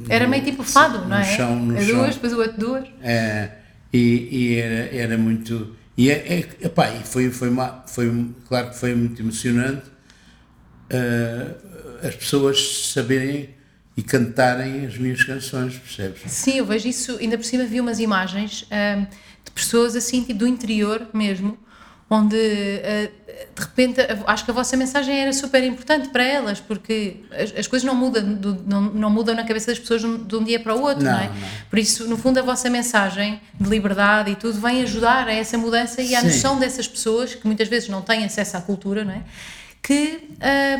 Era meio tipo fado, não é? chão, no a chão. duas, depois o outro duas. É, e, e era, era muito. E, é, é, epá, foi, foi, uma, foi, claro que foi muito emocionante eh, as pessoas saberem e cantarem as minhas canções, percebes? Sim, eu vejo isso, ainda por cima vi umas imagens hum, de pessoas assim, tipo do interior mesmo, onde uh, de repente acho que a vossa mensagem era super importante para elas, porque as, as coisas não mudam, do- não, não mudam na cabeça das pessoas de um- dia para o outro, não, Não, é? não. Por isso, no fundo, a vossa mensagem de liberdade e tudo vem ajudar a essa mudança e à Sim. noção dessas pessoas que muitas vezes não têm acesso à cultura, não é? Que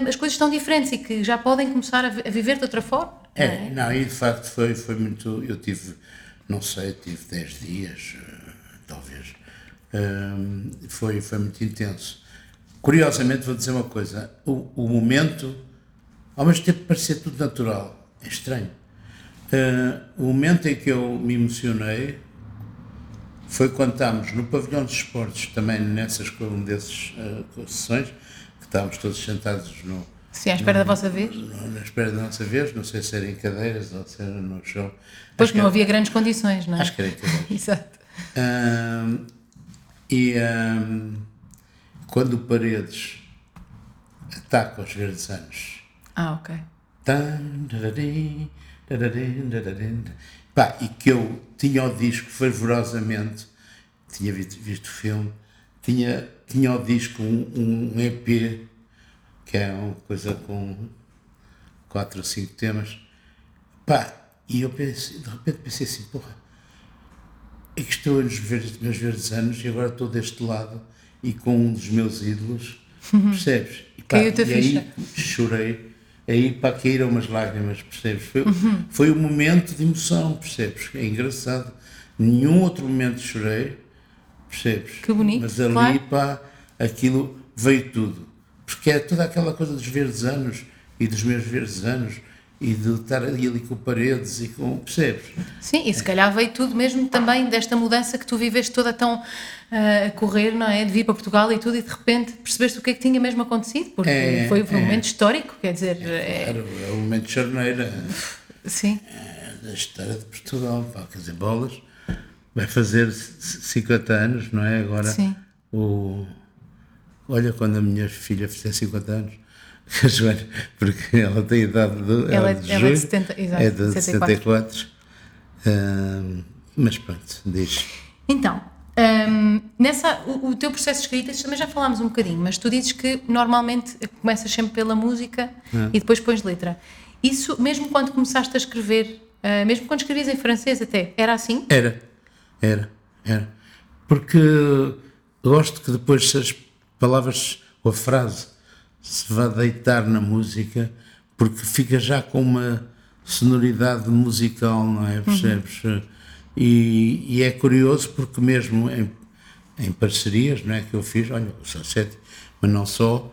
hum, as coisas estão diferentes e que já podem começar a, a viver de outra forma. não É, não, e de facto foi, foi muito. Eu tive, não sei, tive 10 dias, eh. Foi, foi muito intenso. Curiosamente, vou dizer uma coisa: o, o momento, ao mesmo tempo, parecia tudo natural. É estranho. Eh, o momento em que eu me emocionei foi quando estávamos no pavilhão dos esportes, também nessas um desses eh, sessões, que estávamos todos sentados no, Sim, à espera da vossa vez. na espera da nossa vez, não sei se era em cadeiras ou se era no chão. Pois Acho que não havia grandes condições, não é? Acho que era em cadeiras. Exato. Ahm, e ahm, quando o Paredes ataca os verdes anos, Ah, ok. pá, e que eu tinha o disco fervorosamente, tinha visto, visto o filme, tinha, tinha o disco um, um EP, que é uma coisa com quatro ou cinco temas, pá, e eu pensei, de repente pensei assim, porra, é que estou nos meus verdes anos e agora estou deste lado e com um dos meus ídolos, percebes? E, pá, Caiu-te a e aí ficha. chorei, aí pá, caíram umas lágrimas, percebes? Foi, Uhum. foi um momento de emoção, percebes? É engraçado. Nenhum outro momento chorei, percebes? Que bonito, Mas ali, claro. pá, aquilo veio tudo. Porque é toda aquela coisa dos verdes anos e dos meus verdes anos e de estar ali, com paredes e com. percebes? Sim, e se calhar veio tudo mesmo também desta mudança que tu viveste toda tão ah, a correr, não é? De vir para Portugal e tudo, e de repente percebeste o que é que tinha mesmo acontecido, porque É, foi, foi um é. momento histórico, quer dizer, é, Era o momento de charneira sim. da história de Portugal, pá, quer dizer, bolas. Vai fazer c- 50 anos, não é? Agora, Sim. o. Olha, quando a minha filha fizer 50 anos, a Joana, porque ela tem a idade de, Ela é- de ela é de julho, 70, exato, é de 74. 74. Ahm, mas pronto, diz. Então, hum, nessa, o, o teu processo de escrita, também já falámos um bocadinho, mas tu dizes que normalmente começas sempre pela música e depois pões letra. Isso, mesmo quando começaste a escrever, ah, mesmo quando escrevias em francês até, era assim? Era, era, era. porque gosto que depois as palavras ou a frase se vá deitar na música, porque fica já com uma sonoridade musical, não é? Percebes? E, e é curioso porque mesmo em, em parcerias, não é? Que eu fiz, olha, o Sunset, mas não só,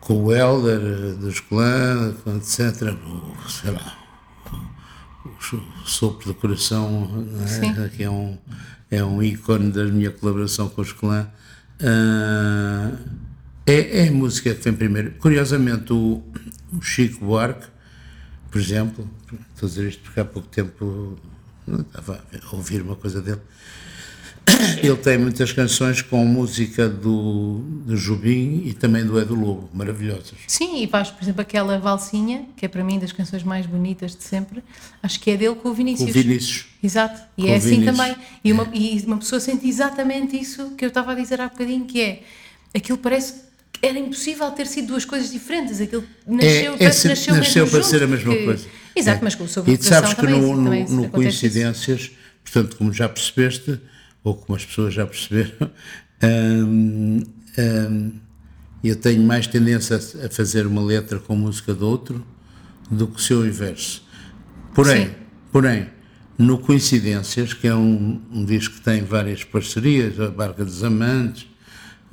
com o Helder dos clãs, etc. O, sei lá, o, o sopro do coração, é? que é um, é um ícone da minha colaboração com os clãs. Uh, é, é a música que vem primeiro. Curiosamente, o, o Chico Buarque, por exemplo, estou a dizer isto porque há pouco tempo estava a ouvir uma coisa dele. Ele tem muitas canções com música do, do Jubim e também do Edu Lobo, maravilhosas. Sim, e faz, por exemplo, aquela valsinha, que é para mim das canções mais bonitas de sempre, acho que é dele com o Vinícius. Com o Vinícius. Exato, e Com é assim Vinícius. também. E uma, e uma pessoa sente exatamente isso que eu estava a dizer há bocadinho, que é, aquilo parece era impossível ter sido duas coisas diferentes, aquilo nasceu, é, que é, nasceu, nasceu para junto, ser a mesma coisa. Exato, É. mas com o sobre E tu sabes que também, no, no, também no isso. Coincidências, portanto, como já percebeste, ou como as pessoas já perceberam, hum, hum, eu tenho mais tendência a a fazer uma letra com música do outro do que o seu inverso. Porém, Sim. porém, no Coincidências, que é um, um disco que tem várias parcerias, a Barca dos Amantes,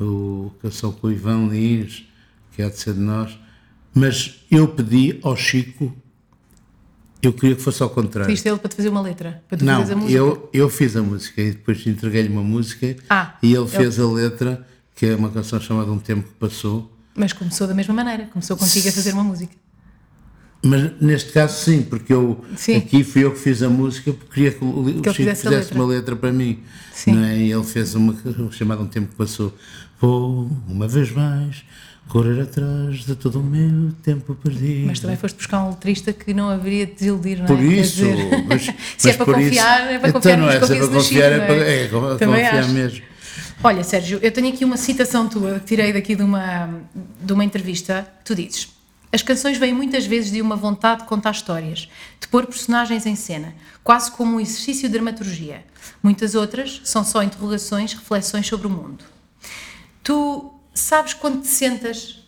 o Canção com o Ivan Lins, que há de ser de nós, mas eu pedi ao Chico, eu queria que fosse ao contrário. Pediste ele para te fazer uma letra, para tu Não, a música. eu, eu fiz a música e depois entreguei-lhe uma música Ah, e ele fez a letra, que é uma canção chamada Um Tempo que Passou. Mas começou da mesma maneira, começou contigo a fazer uma música. Mas neste caso sim, porque eu Sim. aqui fui eu que fiz a música porque queria que o, Que Chico fizesse letra. uma letra para mim. Sim. Não é? E ele fez uma chamada Um Tempo que Passou. Vou uma vez mais correr atrás de todo o meu tempo perdido. Mas também foste buscar um letrista que não haveria de desiludir, não é? Por isso, dizer, mas, se é mas para por confiar, isso, é para então confiar não nos é, se é para confiar, é para não é? é, confiar acho. mesmo. Olha, Sérgio, eu tenho aqui uma citação tua que tirei daqui de uma, de uma entrevista. Tu dizes: As canções vêm muitas vezes de uma vontade de contar histórias, de pôr personagens em cena, quase como um exercício de dramaturgia. Muitas outras são só interrogações, reflexões sobre o mundo. Tu sabes quando te sentas,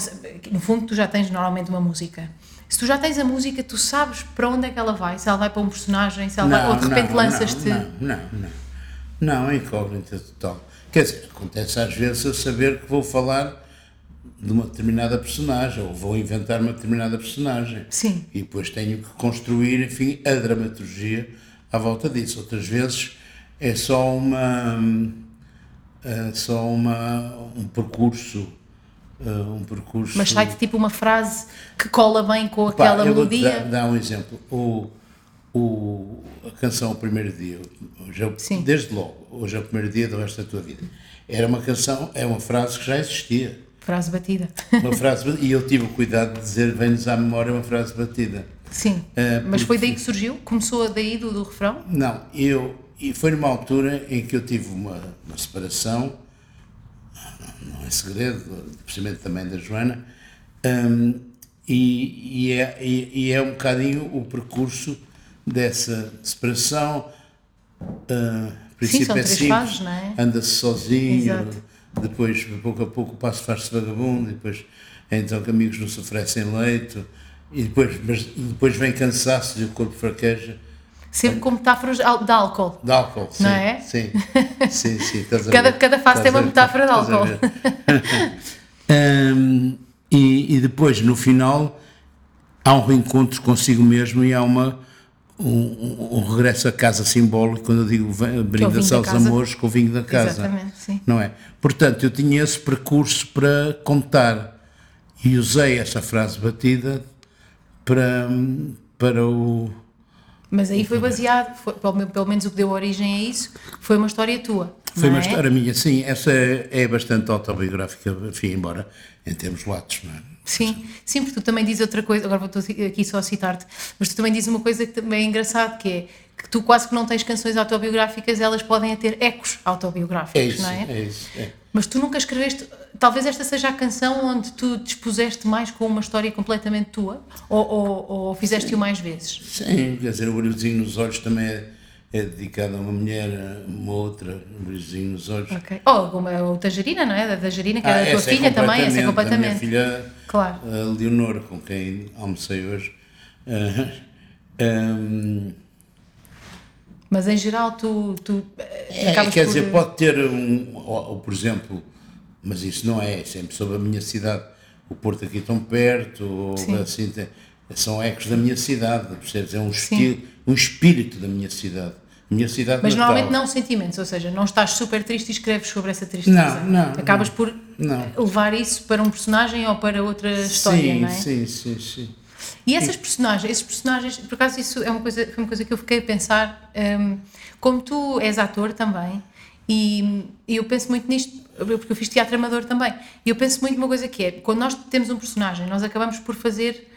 se- no fundo, tu já tens normalmente uma música. Se tu já tens a música, tu sabes para onde é que ela vai, se ela vai para um personagem, se ela vai, ou de repente não, lanças-te. Não, não, não. Não, é incógnita total. Quer dizer, acontece às vezes eu saber que vou falar de uma determinada personagem ou vou inventar uma determinada personagem. Sim. E depois tenho que construir, enfim, a dramaturgia à volta disso. Outras vezes é só uma. É só uma, um percurso. eh, Um percurso. Mas sai-te tipo uma frase que cola bem com Pá, aquela melodia. Dar, dar um exemplo. O, o, a canção O Primeiro Dia, hoje é o- Sim. desde logo, hoje é o primeiro dia do resto da tua vida. Era uma canção, é uma frase que já existia. Frase batida. Uma frase, e eu tive o cuidado de dizer, vem-nos à memória uma frase batida. Sim. É, Mas foi daí que surgiu? Começou daí do, do refrão? Não, eu, e foi numa altura em que eu tive uma, uma separação, não é segredo, precisamente também da Joana, hum, e, e, é, e, e é um bocadinho o percurso dessa separação. Uh, princípio são é simples, é? Anda-se sozinho, Exato. depois, pouco a pouco, o passo faz-se vagabundo, depois, então, que amigos não se oferecem leito, e depois, mas depois vem cansaço e o corpo fraqueja. Sempre com metáforas de ál- de álcool. De álcool, sim. Não é? Sim, sim, sim. Cada- cada fase tem uma metáfora de álcool. Hum, e, e depois, no final, há um reencontro consigo mesmo e há uma, um, um- um regresso a casa simbólico, quando eu digo vem- brinda-se aos amores com o vinho da casa. Exatamente, sim. Não é? Portanto, eu tinha esse percurso para contar e usei essa frase batida para, para o. Mas aí foi baseado, foi- pelo, pelo menos o que deu origem a isso, foi uma história tua. Foi uma é? história minha, sim. Essa é, é bastante autobiográfica, enfim, embora em termos latos, não é? Sim, sim, porque tu também dizes outra coisa, agora vou aqui só a citar-te, mas tu também dizes uma coisa que também é engraçado, que é que tu quase que não tens canções autobiográficas, elas podem ter ecos autobiográficos, É isso, não é? é isso. É. Mas tu nunca escreveste, talvez esta seja a canção onde tu dispuseste mais com uma história completamente tua, ou, ou, ou fizeste-o mais vezes? Sim, quer dizer, o brilhozinho nos olhos também é, é dedicado a uma mulher, uma outra, um brilhozinho nos olhos. Ok. Ou como é o Tangerina, não é? Da Tangerina, que Ah, era a tua essa é filha também, essa é A minha completamente. filha, Claro. a Leonor, com quem almocei hoje. Ah, hum, Mas em geral tu, tu eh, É, quer por... dizer, pode ter um, ou, ou, por exemplo, mas isso não é, é sempre sobre a minha cidade. O Porto aqui tão perto, ou Sim. assim, são ecos da minha cidade, percebes? É um, estilo, um espírito da minha cidade. A minha cidade Mas natal. normalmente não sentimentos, ou seja, não estás super triste e escreves sobre essa tristeza. Não, não, Acabas não. por Não. levar isso para um personagem ou para outra história, sim, não é? sim, sim, sim. E essas personagens, esses personagens, por acaso isso é uma coisa, foi uma coisa que eu fiquei a pensar, hum, como tu és ator também, e, e eu penso muito nisto, porque eu fiz teatro amador também, e eu penso muito numa coisa que é, quando nós temos um personagem, nós acabamos por fazer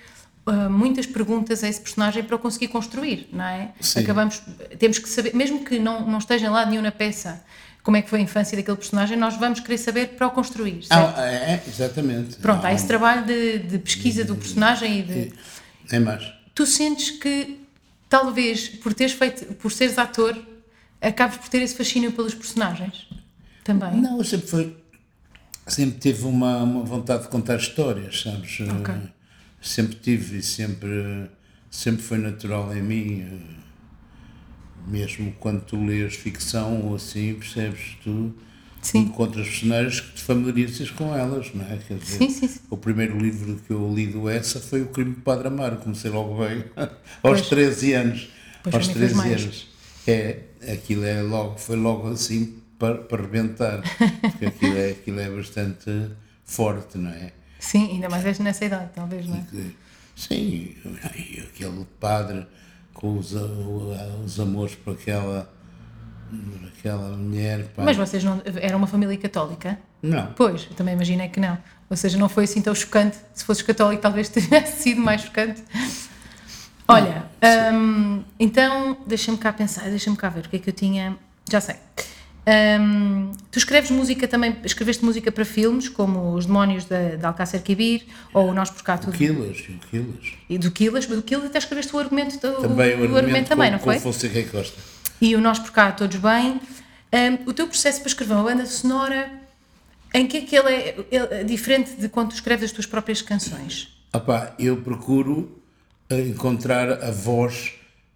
ah, muitas perguntas a esse personagem para o conseguir construir, não é? Sim. Acabamos, temos que saber, mesmo que não, não esteja lado nenhum na peça, como é que foi a infância daquele personagem, nós vamos querer saber para o construir, certo? Ah, é, exatamente. Pronto, há Ah, esse trabalho de, de pesquisa do personagem e de É mais. tu sentes que talvez por teres feito, por seres ator, acabes por ter esse fascínio pelos personagens também. Não, eu sempre foi. Sempre tive uma, uma vontade de contar histórias, sabes? Ok. Eh, Sempre tive e sempre, sempre foi natural em mim. Mesmo quando tu lês ficção ou assim, percebes? Tu Sim. encontras personagens que te familiarizas com elas, não é? Quer dizer, Sim, sim, sim. O primeiro livro que eu li do essa foi O Crime do Padre Amaro, comecei logo bem, aos Pois. 13 anos. Pois, aos para mim fez 13 mais. anos. É, aquilo é logo, foi logo assim para, para rebentar, porque aquilo é, aquilo é bastante forte, não é? Sim, ainda mais nessa idade, talvez, não é? Sim, aquele padre com os, os amores por aquela, aquela mulher. Mas vocês não eram uma família católica? Não, Pois, eu também imaginei que não. Ou seja, não foi assim tão chocante. Se fosses católico, talvez tivesse sido mais chocante. Olha, hum, então, deixa-me cá pensar, deixa-me cá ver o que é que eu tinha. Já sei. Hum, tu escreves música também, escreveste música para filmes, como Os Demónios de, de Alcácer Quibir, ou Nós por cá tudo. Quilas, e Quilas. E do Quilas, mas do Quilas até escreveste o argumento, do, Também o argumento, também, com, não foi? com Fonseca e Costa. E o Nós por cá todos bem. Hum, o teu processo para escrever uma banda sonora, em que é que ele é, ele é diferente de quando tu escreves as tuas próprias canções? Opá, eu procuro eh, encontrar a voz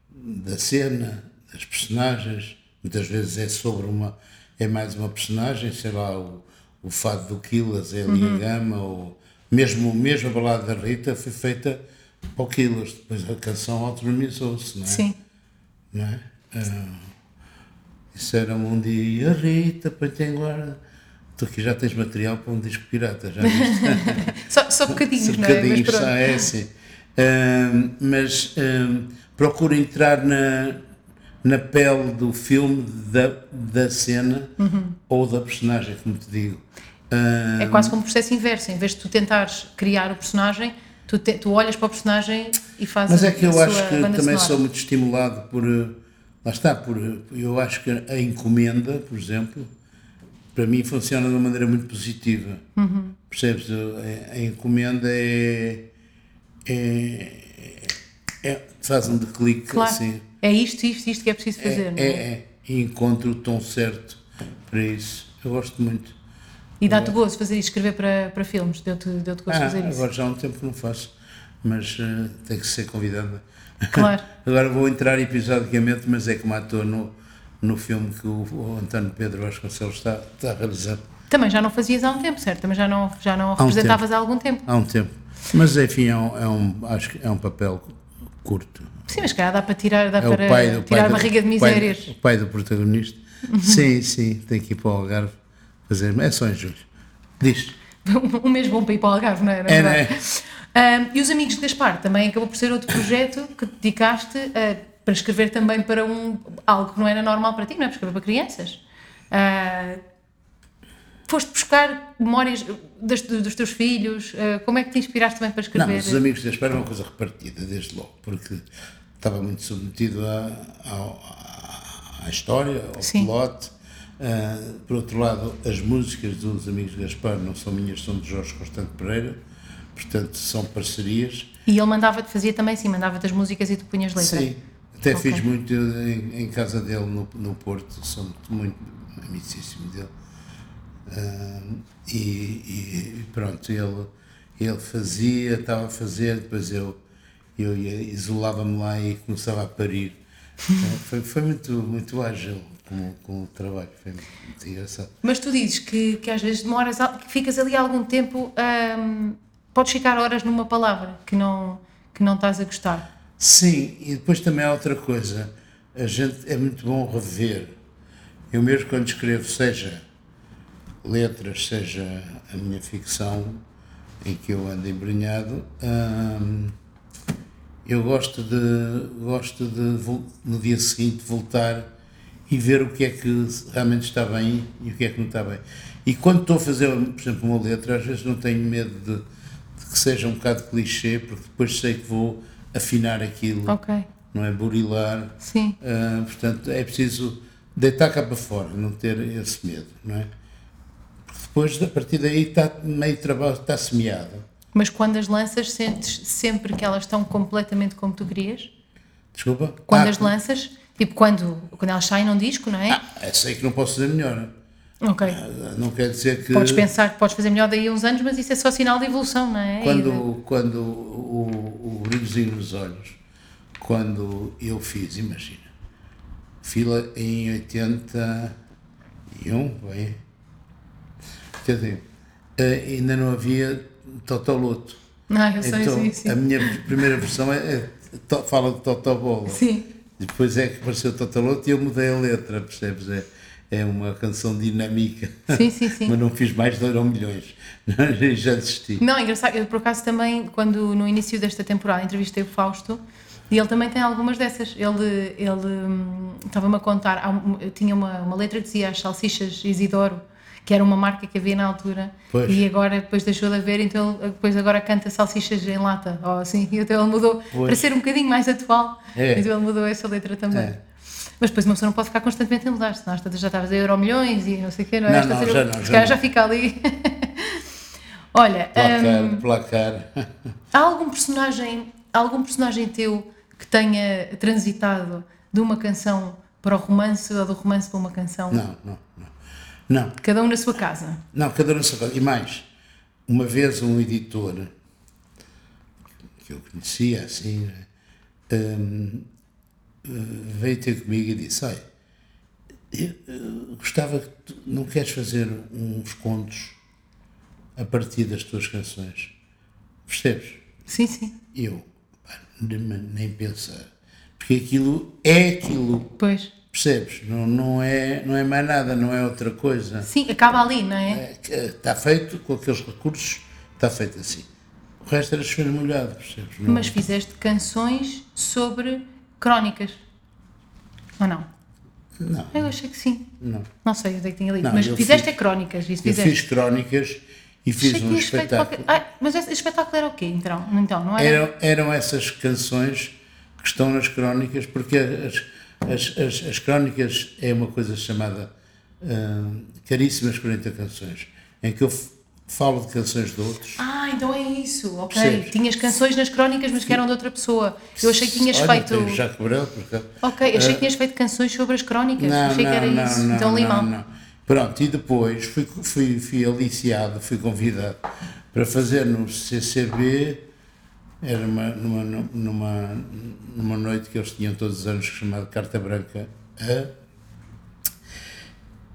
da cena, das personagens. Muitas vezes é sobre uma, é mais uma personagem, sei lá, o, o fado do Quilas, é ali Uhum. a gama, ou mesmo, mesmo a balada da Rita foi feita para o Quilas, depois a canção autonomizou-se, não é? Sim. Não é? Ah, isso era um dia, Rita, põe-te em guarda. Tu aqui já tens material para um disco pirata, já viste? Só, só bocadinhos, São não é? Mas bocadinhos, só é assim. Ahm, mas ahm, procuro entrar na, na pele do filme, da, da cena Uhum. ou da personagem, como te digo. Ahm, É quase como um processo inverso. Em vez de tu tentares criar o personagem, tu, te- tu olhas para o personagem e fazes mas é que eu acho que também sonora. sou muito estimulado por. eh, Lá está, por, eh, eu acho que a encomenda, por exemplo, para mim funciona de uma maneira muito positiva. Uhum. Percebes? A, a encomenda é, é, é- faz um declique Claro. assim. É isto, isto, isto que é preciso fazer. É, não é, é? é. E encontro o tom certo para isso. Eu gosto muito. E dá-te gozo fazer isso, escrever para, para filmes. Deu-te deu gozo Ah, fazer isso. agora já há um tempo que não faço, mas eh, tem que ser convidada. Claro. agora vou entrar episodicamente, mas é como ator no, no filme que o, o António Pedro Vasconcelos está, está a realizar Também já não fazias há um tempo, certo? Também já não, já não um representavas há algum tempo. há um tempo. Mas enfim, é um, é um- acho que é um papel curto. Sim, mas calhar dá para tirar, dá É para do tirar pai uma do- riga de o pai- misérias. O pai do protagonista. Sim, sim, tem que ir para o Algarve fazer. É só em julho. Diz. um mês bom para ir para o Algarve, não é? Na É, verdade. né? Ahm, e os Amigos de Gaspar também acabou por ser outro projeto que te dedicaste ah, para escrever também para um, algo que não era normal para ti, não é? Para escrever para crianças. Ah, foste buscar memórias das- dos teus filhos? Ah, como é que te inspiraste também para Não, escrever? mas os amigos da espera é uma coisa repartida, desde logo, porque estava muito submetido à, história, ao Sim. plot. Ah, por outro lado, as músicas dos Amigos de Gaspar não são minhas, são de Jorge Constante Pereira, portanto são parcerias. E ele mandava-te, fazia também assim, mandava-te as músicas e tu punhas letra. Sim, Até Ok. fiz muito em, em casa dele no, no Porto, sou muito, muito amicíssimo dele. E, e- e pronto, ele, ele fazia, estava a fazer, depois eu, eu isolava-me lá e começava a parir. Ah, foi, foi muito, muito ágil com, com o trabalho, foi muito engraçado. Mas tu dizes que, que às vezes demoras, que ficas ali algum tempo, hum, podes ficar horas numa palavra que não, que não estás a gostar. Sim, e depois também há outra coisa. A gente é muito bom rever. Eu mesmo quando escrevo, seja letras, seja a minha ficção, em que eu ando embrenhado, hum, eu gosto de, gosto de no dia seguinte voltar e ver o que é que realmente está bem e o que é que não está bem. E quando estou a fazer, por exemplo, uma letra, às vezes não tenho medo de, de que seja um bocado clichê, porque depois sei que vou afinar aquilo, Ok. não é? Burilar. Sim. Ah, portanto, é preciso deitar cá para fora, não ter esse medo, não é? Porque depois, a partir daí, está meio trabalho, está semeado. Mas quando as lanças, sentes sempre que elas estão completamente como tu querias? Desculpa? Quando Ah, as lanças, tipo quando, quando elas saem num disco, não é? ah, sei que não posso fazer melhor. ok. Ah, Não quer dizer que. Podes pensar que podes fazer melhor daí a uns anos, mas isso é só sinal de evolução, não é? E de- Quando, quando o, o brilhozinho nos olhos, quando eu fiz, imagina, fila em 81, bem, 81, eh, ainda não havia Totoloto. Ah, eu sei, Então, sim, sim. a minha primeira versão é, é to- fala de Totobola. Sim. Depois é que apareceu Totoloto e eu mudei a letra, percebes? É, é uma canção dinâmica. Sim, sim, sim. Mas não fiz mais de eram milhões. Já desisti. Não, é engraçado. Eu, por acaso, também, quando no início desta temporada entrevistei o Fausto, e ele também tem algumas dessas. Ele, ele hum, estava-me a contar, tinha uma, uma letra que dizia as salsichas Isidoro, que era uma marca que havia na altura, Pois. e agora depois deixou de haver, então ele depois agora canta salsichas em lata, ou assim, e então ele mudou Pois. para ser um bocadinho mais atual, É. então ele mudou essa letra também. É. Mas depois uma pessoa não pode ficar constantemente a mudar, senão às já estavas a euro milhões e não sei o quê, não é? Não, já não, se já calhar não. já fica ali. Olha, Placar, placar. Há algum personagem, algum personagem teu que tenha transitado de uma canção para o romance ou do romance para uma canção? Não, não, não. Não, Cada um na sua casa. não, cada um na sua casa. E mais, uma vez um editor que eu conhecia assim, né, hum, eh, veio ter comigo e disse: Olha, eu, gostava que tu não queres fazer uns contos a partir das tuas canções. Percebes? Sim, sim. Eu, pá, nem, nem pensar. Porque aquilo é aquilo. Pois. Percebes? Não, não, é, não é mais nada, não é outra coisa. Sim, acaba ali, não é? É que Está feito com aqueles recursos, está feito assim. O resto era chover molhado, percebes? Não- Mas fizeste canções sobre crónicas. Ou não? Não, Eu achei que sim. não. Não sei onde é que tinha lido. Não, Mas eu fizeste fiz- é crónicas. Isso Eu fizeste. fiz crónicas e fiz Achei um espetáculo. qualquer- Ah, mas esse espetáculo era o quê, então? Então, não era? Eram, eram essas canções que estão nas crónicas, porque as, as, as, as crónicas é uma coisa chamada hum, Caríssimas 40 Canções, em que eu falo de canções de outros. Ah, então é isso, ok. Percebes? Tinhas canções nas crónicas, mas que eram de outra pessoa. Eu achei que tinhas Olha, feito. Jacques Brel, porque Ok, achei que tinhas feito canções sobre as crónicas. Não, achei não, que era não, isso. não, então limão. não. Pronto, e depois fui, fui, fui aliciado, fui convidado para fazer no CCB, era uma, numa, numa, numa noite que eles tinham todos os anos chamada Carta Branca a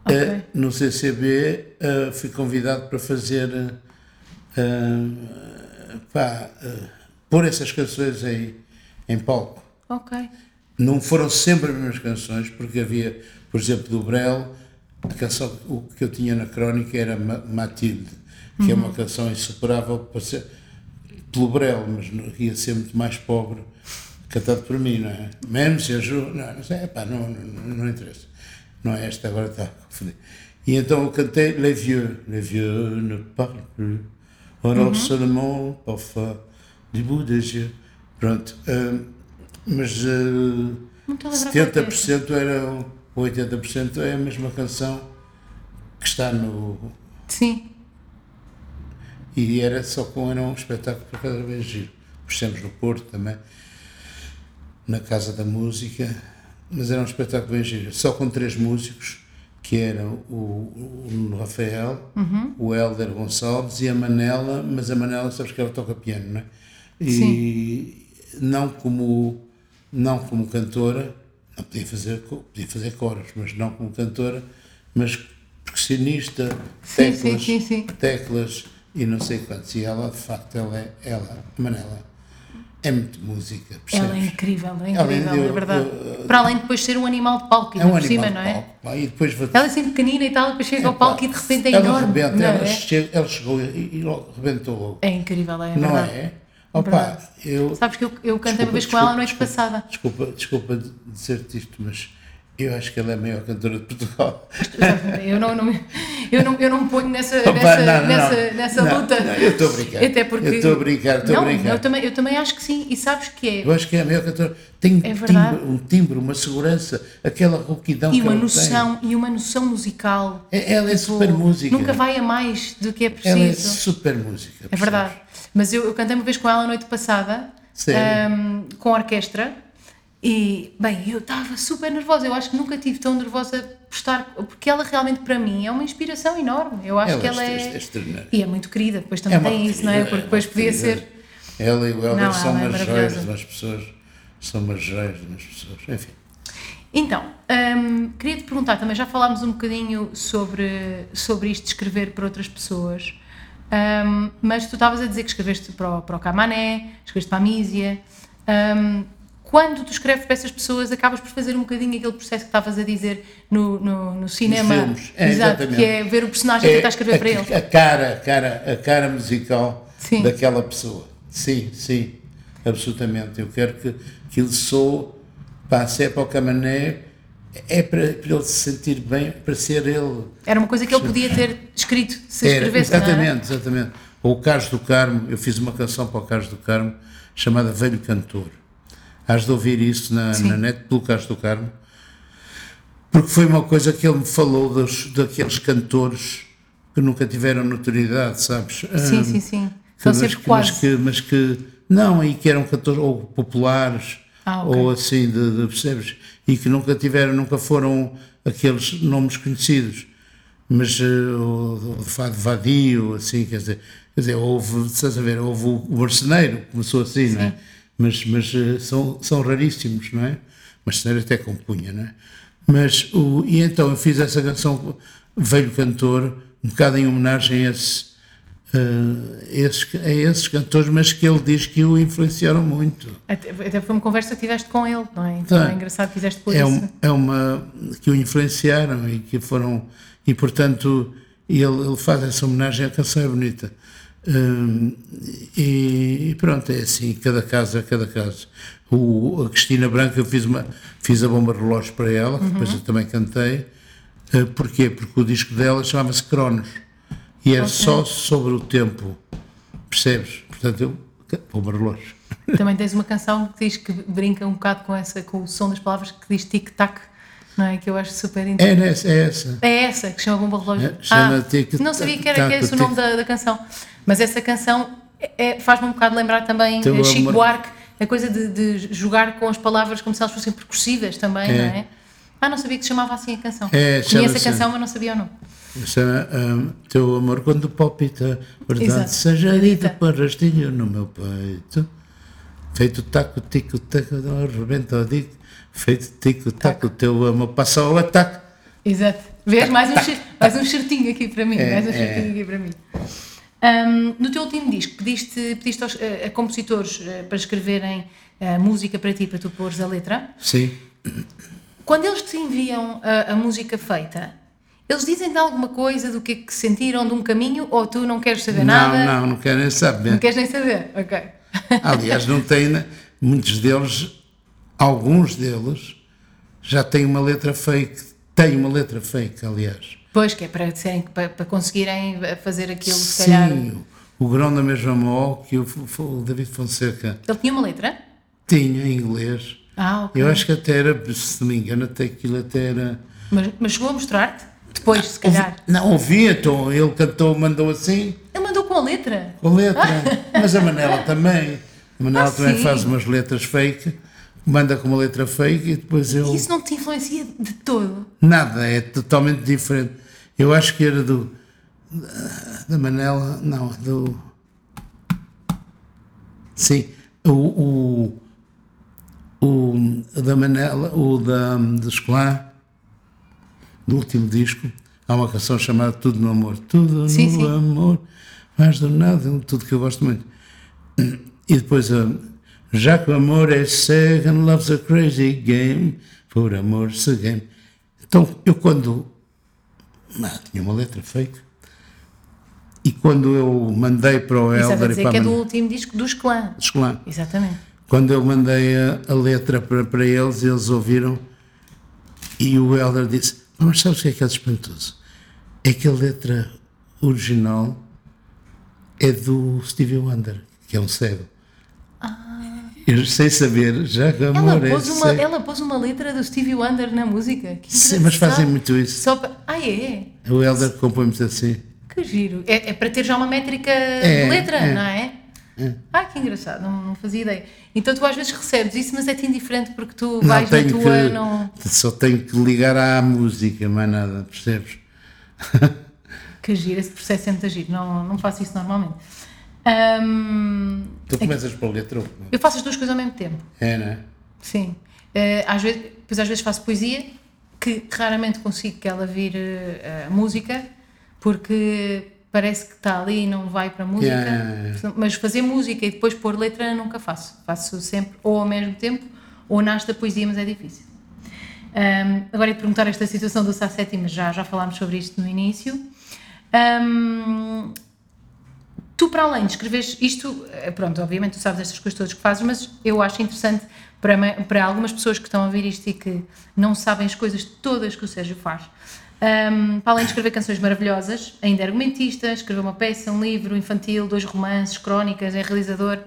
Ok. Uh, no CCB fui convidado para fazer pá, pôr essas canções em, em palco. Ok. Não foram sempre as mesmas canções, porque havia, por exemplo, do Brel, a canção o que eu tinha na crónica era Ma- Matilde, que é uma canção insuperável para ser, pelo Brel, mas ia ser muito mais pobre, cantado por mim, não é? Mesmo se ajuda, não, não sei, epá, não, não, não interessa. Não é esta, agora está a confundir. E então eu cantei Les Vieux, Les Vieux ne parlent plus, alors seulement parfois du bout des yeux. Pronto, hum, mas uh, lembrar qual é 70% era, ou 80% é a mesma canção que está no. Sim. E era só com era um espetáculo para cada vez giro. Fizemos no Porto também. na Casa da Música, mas era um espetáculo bem giro, só com três músicos, que eram o, o Rafael, Uhum. o Hélder Gonçalves e a Manela, mas a Manela sabes que ela toca piano, não é? E Sim. não como não como cantora, não podia fazer, podia fazer coros, mas não como cantora, mas percussionista, teclas, sim, sim, sim. teclas e não sei quantos. E ela, de facto, ela, é- ela a Manela, é muito música, Ela é percebes? incrível, é incrível, eu- é verdade. eu- Para além de depois ser um animal de palco, É um por cima, animal não de é? palco, pá, e depois vou Ela é assim pequenina e tal, depois chega ao palco e de repente é ela enorme. rebenta, não ela, é? che- ela chegou e, e logo rebentou logo. É incrível, é não verdade. é? Opa, eu, Sabes que eu, eu cantei uma Desculpa, vez com ela a desculpa, noite desculpa. passada. Desculpa, desculpa dizer-te isto, mas eu acho que ela é a maior cantora de Portugal. Eu não, não- eu não, eu não me ponho nessa, Opa, nessa, não, não, nessa, nessa luta. eu estou a brincar. Até porque... Eu estou a brincar, estou a brincar. Eu também, eu também acho que sim. E sabes que é? Eu acho que é a maior cantora. Tem um É timbre, um timbre, uma segurança, aquela rouquidão E que uma noção, e uma noção musical. tem. É- Ela é Tipo, super música. Nunca vai a mais do que é Ela é preciso. super música. É verdade. Mas eu, eu cantei uma vez com ela a noite passada, ahm, com orquestra, e, bem, eu estava super nervosa. Eu acho que nunca tive tão nervosa por estar. Porque ela realmente, para mim, é uma inspiração enorme. Eu acho Ela que é ela é. extraordinária. E é muito querida, depois também uma tem isso, não é? querida, Porque depois uma podia querida. ser. Ela e o Helder são é umas joias umas pessoas. São umas joias umas pessoas. Enfim. Então, hum, queria te perguntar também, já falámos um bocadinho sobre, sobre isto de escrever para outras pessoas, hum, mas tu estavas a dizer que escreveste para o, para o Camané, escreveste para a Mísia. hum, quando tu escreves para essas pessoas, acabas por fazer um bocadinho aquele processo que estavas a dizer no, no, no cinema. filmes. É, Exato, exatamente. que é ver o personagem e tentar escrever a, para ele. A cara, a cara, a cara musical Sim. daquela pessoa. Sim, sim, absolutamente. Eu quero que sou, pá, se é para o Camané, é para, para ele se sentir bem, para ser ele. Era uma coisa que ele podia ter escrito se Era, escrevesse, é? exatamente, exatamente. Ou o Carlos do Carmo, eu fiz uma canção para o Carlos do Carmo chamada Velho Cantor. Has de ouvir isso na, Sim. na net pelo Carlos do Carmo, porque foi uma coisa que ele me falou dos, daqueles cantores que nunca tiveram notoriedade, sabes? Sim, Ah, sim, sim. São mas, sempre que, quase. mas, que, mas que não, e que eram cantores ou populares Ah, ok. ou assim, de, de, percebes? E que nunca tiveram, nunca foram aqueles nomes conhecidos. Mas eh, o, Fado Vadio, assim, quer dizer, quer dizer houve, estás a ver, houve o, o começou assim, não é? Mas, mas eh, são, são raríssimos, não é? Marceneiro até compunha, não é? Mas, o, e então eu fiz essa canção, Velho Cantor, um bocado em homenagem a esse, eh, esses, a esses cantores, mas que ele diz que o influenciaram muito. Até, até foi uma conversa que tiveste com ele, não é? Então Tá. é engraçado que fizeste por É, isso. um, é uma que o influenciaram e que foram e portanto ele, ele faz essa homenagem à canção é bonita Hum, e, pronto é assim cada caso é cada caso. O, a Cristina Branca eu fiz uma fiz a bomba relógio para ela que depois eu também cantei. Eh, porquê? Porque o disco dela chamava-se Cronos. E era só sobre o tempo percebes? Portanto eu bomba relógio. Também tens uma canção que diz que brinca um bocado com, essa, com o som das palavras que diz tic-tac, não é? Que eu acho super interessante. é essa é essa É essa que chama Bomba Relógio. É, chama ah, não sabia que era, que era esse o nome da, da canção. Mas essa canção é- é- faz-me um bocado lembrar também eh, Chico amor. Buarque, a coisa de, de jogar com as palavras como se elas fossem percussivas também, É. não é? Ah, não sabia que se chamava assim a canção. É, Conheço a canção, mas não sabia o nome. Chama hum, Teu amor quando palpita, verdade Exato. seja Dita. para rastilho no meu peito. Feito taco, tico, taco, arrebenta o dico. Feito tico, taco, teu amor passa ao ataque. Exato. Vês? Mais um, mais um certinho aqui para mim. É, mais um é. certinho aqui para mim. Ahm, no teu último disco, pediste, pediste aos, a, a compositores eh, para escreverem a música para ti, para tu pôres a letra. Sim. Quando eles te enviam a, a música feita, eles dizem-te alguma coisa do que é que sentiram de um caminho ou tu não queres saber Não, nada? não, não querem saber. Não queres nem saber? Ok. Aliás, não tem, muitos deles, alguns deles, já têm uma letra fake. Têm uma letra fake, aliás. Pois, que é para, serem, para, para conseguirem fazer aquilo, se calhar. Sim, o grão da mesma mó que o, o David Fonseca Ele tinha uma letra? tinha em inglês. Ah, ok. Eu acho que até era, se não me engano, até aquilo até era. Mas, mas chegou a mostrar-te? Depois, se calhar. Não, ouvi, então ele cantou, mandou assim, Ele mandou com a letra? com letra. Mas a Manela também. A Manela Ah, também sim? faz umas letras fake, manda com uma letra fake e depois eu. Isso não te influencia de todo. Nada, é totalmente diferente. Eu acho que era do. Da Manela, não, do. Sim, o. o, o da Manela, o da, do Escolar, do último disco, há uma canção chamada Tudo no Amor. Tudo Sim, no sim. amor, mais do nada, tudo que eu gosto muito. E depois, ah, já que o amor é cego and love's a crazy game, por amor se game. Então, eu quando. Ah, tinha uma letra fake. E quando eu mandei para o Isso é Helder para e dizer para que é do último disco dos clã. Escolar, Exatamente. quando eu mandei a, a letra para, para eles, eles ouviram e o Helder disse: "Pá, Mas sabes o que é que é espantoso? É que a letra original é do Stevie Wonder, que é um cego. Eu sei saber, já que Ah. Ela amor é pôs, uma, cego. ela pôs uma letra do Stevie Wonder na música. Sim, mas fazem muito isso. Só. Ah, é? O Helder compõe muito assim. Que giro. É, é para ter já uma métrica É, de letra, é. não é? Ah, que engraçado, não, não fazia ideia. Então tu às vezes recebes isso, mas é-te indiferente porque tu Não vais na tenho tua. que, Não... Só tenho que ligar à música, mais nada, percebes? Que giro, esse processo é muito giro. Não, não faço isso normalmente. Ahm, Tu começas pela letra. eu faço as duas coisas ao mesmo tempo. É, não é? Sim. Eh, às vezes, depois às vezes faço poesia, que raramente consigo que ela vire a música, porque parece que está ali e não vai para a música. Yeah. Mas fazer música e depois pôr letra nunca faço. Faço sempre ou ao mesmo tempo, ou nasce da poesia, mas é difícil. Ahm, agora ia te perguntar esta situação do Sassetti, mas já, já falámos sobre isto no início. Ahm, tu, para além de escreveres isto, eh, pronto, obviamente tu sabes estas coisas todas que fazes, mas eu acho interessante para, para algumas pessoas que estão a ouvir isto e que não sabem as coisas todas que o Sérgio faz. Ahm, para além de escrever canções maravilhosas, ainda é argumentista, escreveu uma peça, um livro infantil, dois romances, crónicas, é realizador.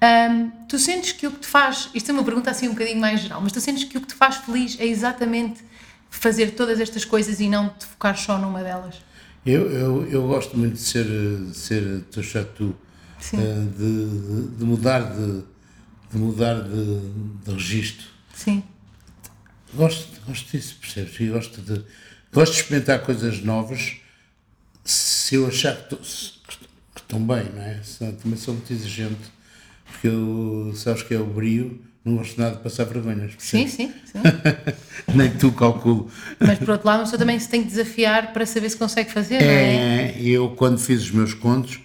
Ahm, tu sentes que o que te faz, isto é uma pergunta assim um bocadinho mais geral, mas tu sentes que o que te faz feliz é exatamente fazer todas estas coisas e não te focar só numa delas? Eu, eu, eu gosto muito de ser, de ser touchatu, eh, de, de, de mudar de, de mudar de, de registro. Sim. Gosto, gosto disso, percebes? E gosto de, gosto de experimentar coisas novas se eu achar que, tô- que estão bem, não é? Também sou muito exigente, porque eu, sabes que é o brio, não gosto nada de passar vergonhas. Sim, sim, sim. Nem tu calculo. Mas por outro lado, uma pessoa também se tem que desafiar para saber se consegue fazer, não é? É, eu quando fiz os meus contos,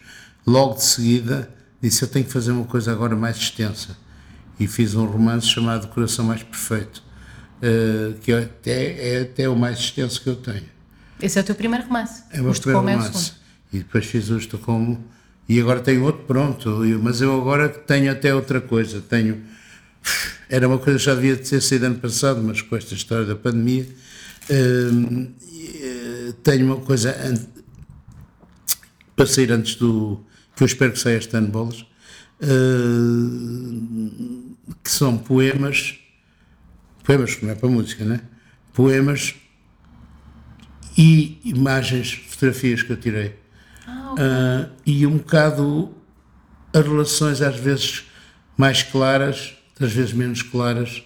logo de seguida disse eu tenho que fazer uma coisa agora mais extensa e fiz um romance chamado Coração Mais Perfeito, eh, que é até, é até o mais extenso que eu tenho. Esse é o teu primeiro romance. É o meu primeiro é romance. segundo. E depois fiz o Estocolmo e agora tenho outro pronto, mas eu agora tenho até outra coisa, tenho era uma coisa que já devia ter saído ano passado, mas com esta história da pandemia hum, eh, tenho uma coisa para sair antes do que eu espero que saia este ano bolas hum, que são poemas poemas não é para música, né? Poemas e imagens, fotografias que eu tirei. Ah, e um bocado as relações às vezes mais claras, às vezes menos claras,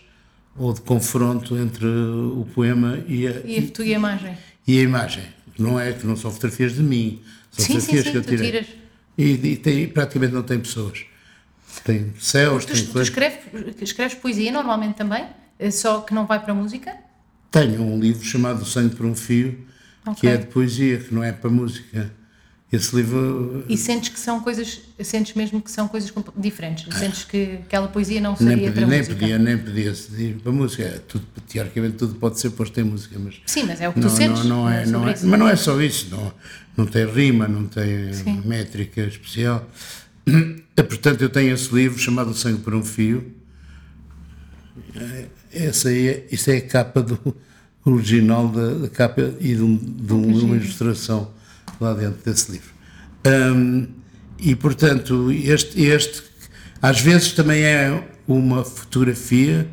ou de confronto entre o poema e a, E a, e a imagem? e a imagem. Não é que não são fotografias de mim, são Sim, sim, fotografias sim, que eu tirei. E, e tem, praticamente não tem pessoas. Tem céus, Tu, tem tu coisas. escreves, escreves poesia normalmente também? É Só que não vai para a música? Tenho um livro chamado O Sangue por um Fio, que Ok. é de poesia, que não é para música. Esse livro E sentes que são coisas, sentes mesmo que são coisas diferentes? Sentes que aquela poesia não nem seria podia, para nem música? podia, nem podia ir para música. É Tudo, teoricamente tudo pode ser posto em música, mas Sim, mas é o que não, tu sentes. não, não é, não é, isso. mas não é só isso, não, não tem rima, não tem Sim. métrica especial. Portanto, eu tenho esse livro chamado O Sangue por um Fio. Essa aí, é- isso é a capa do original da, da capa e de, de um- uma ilustração lá dentro desse livro. Hum, e portanto, este, este às vezes também é uma fotografia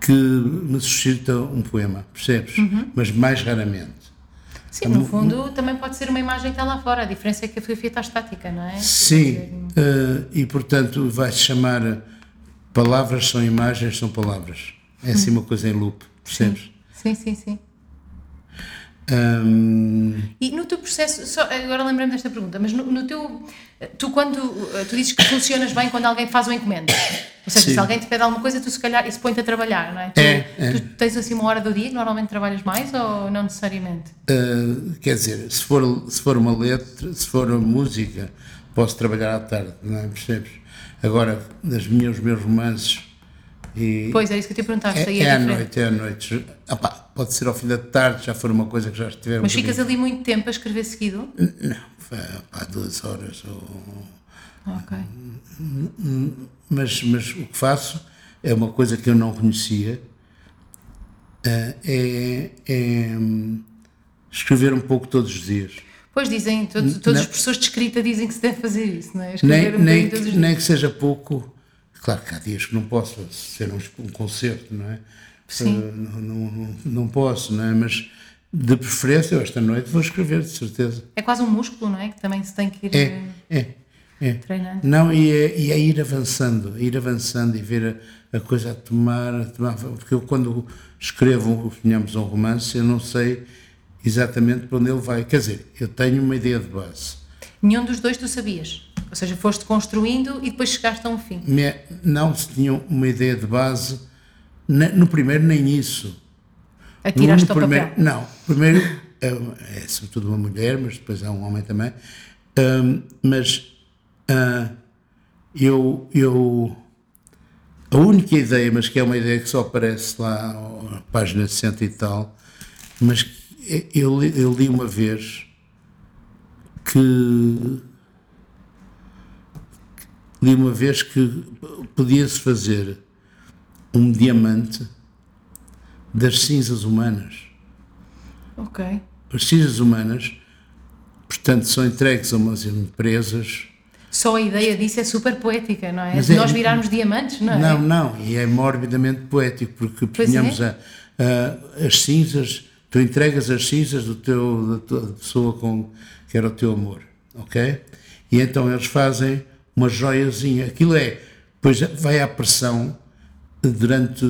que me suscita um poema, percebes? Uhum. Mas mais raramente. Sim, no fundo também pode ser uma imagem que está lá fora. A diferença é que a fotografia está estática, não é? Sim, eh, e portanto vai-se chamar palavras são imagens, são palavras. É assim uma coisa em loop, percebes? Sim, sim, sim. Hum, E no teu processo, só, agora lembrei-me desta pergunta, mas no, no teu. Tu, quando. Tu dizes que funcionas bem quando alguém faz uma encomenda. Ou seja, Sim. se alguém te pede alguma coisa, tu se calhar. Isso põe-te a trabalhar, não é? Tu, É, é. tu tens assim uma hora do dia que normalmente trabalhas mais ou não necessariamente? Uh, quer dizer, se for, se for uma letra, se for uma música, posso trabalhar à tarde, não é? Percebes? Agora, os meus romances. E Pois, é isso que eu te aí é, é, é à noite, é à noite. Ah pá, pode ser ao fim da tarde, já for uma coisa que já estiver um Mas ficas ali muito tempo a escrever seguido? Não, pá, duas horas. Ou... Ok. Mas, mas o que faço é uma coisa que eu não conhecia. eh, É, é hum, escrever um pouco todos os dias. Pois dizem, todos, todas as Não. pessoas de escrita dizem que se deve fazer isso, não é? nem, Escrever um nem, todos os que, nem dias. que seja pouco. Claro que há dias que não posso ser um, um concerto, não é? Sim. Eh, não, não, não, posso, não é? Mas de preferência, eu esta noite vou escrever, de certeza. É quase um músculo, não é? Que também se tem que ir É, eh, é, é. treinando. Não, e é, e é ir avançando, ir avançando e ver a, a coisa a tomar, a tomar. Porque eu, quando escrevo, digamos, um romance, eu não sei exatamente para onde ele vai. Quer dizer, eu tenho uma ideia de base. Nenhum dos dois tu sabias. Ou seja, foste construindo e depois chegaste a um fim. Não se tinha uma ideia de base, no primeiro, nem isso. Atiraste No primeiro, papel. Não, primeiro é, é sobretudo uma mulher, mas depois há um homem também. Ahm, mas ah, eu, eu. A única ideia, mas que é uma ideia que só aparece lá na página 60 e tal, mas que eu, eu li uma vez que. Li uma vez que podia-se fazer um diamante das cinzas humanas. Ok. As cinzas humanas, portanto, são entregues a umas empresas. Só a ideia disso é super poética, não é? Mas De é- nós virarmos diamantes, não é? Não, não, e é morbidamente poético, porque Pois tínhamos é. a- a- as cinzas, tu entregas as cinzas do teu, da pessoa com, que era o teu amor, ok? E então eles fazem uma joiazinha, aquilo é, depois vai à pressão durante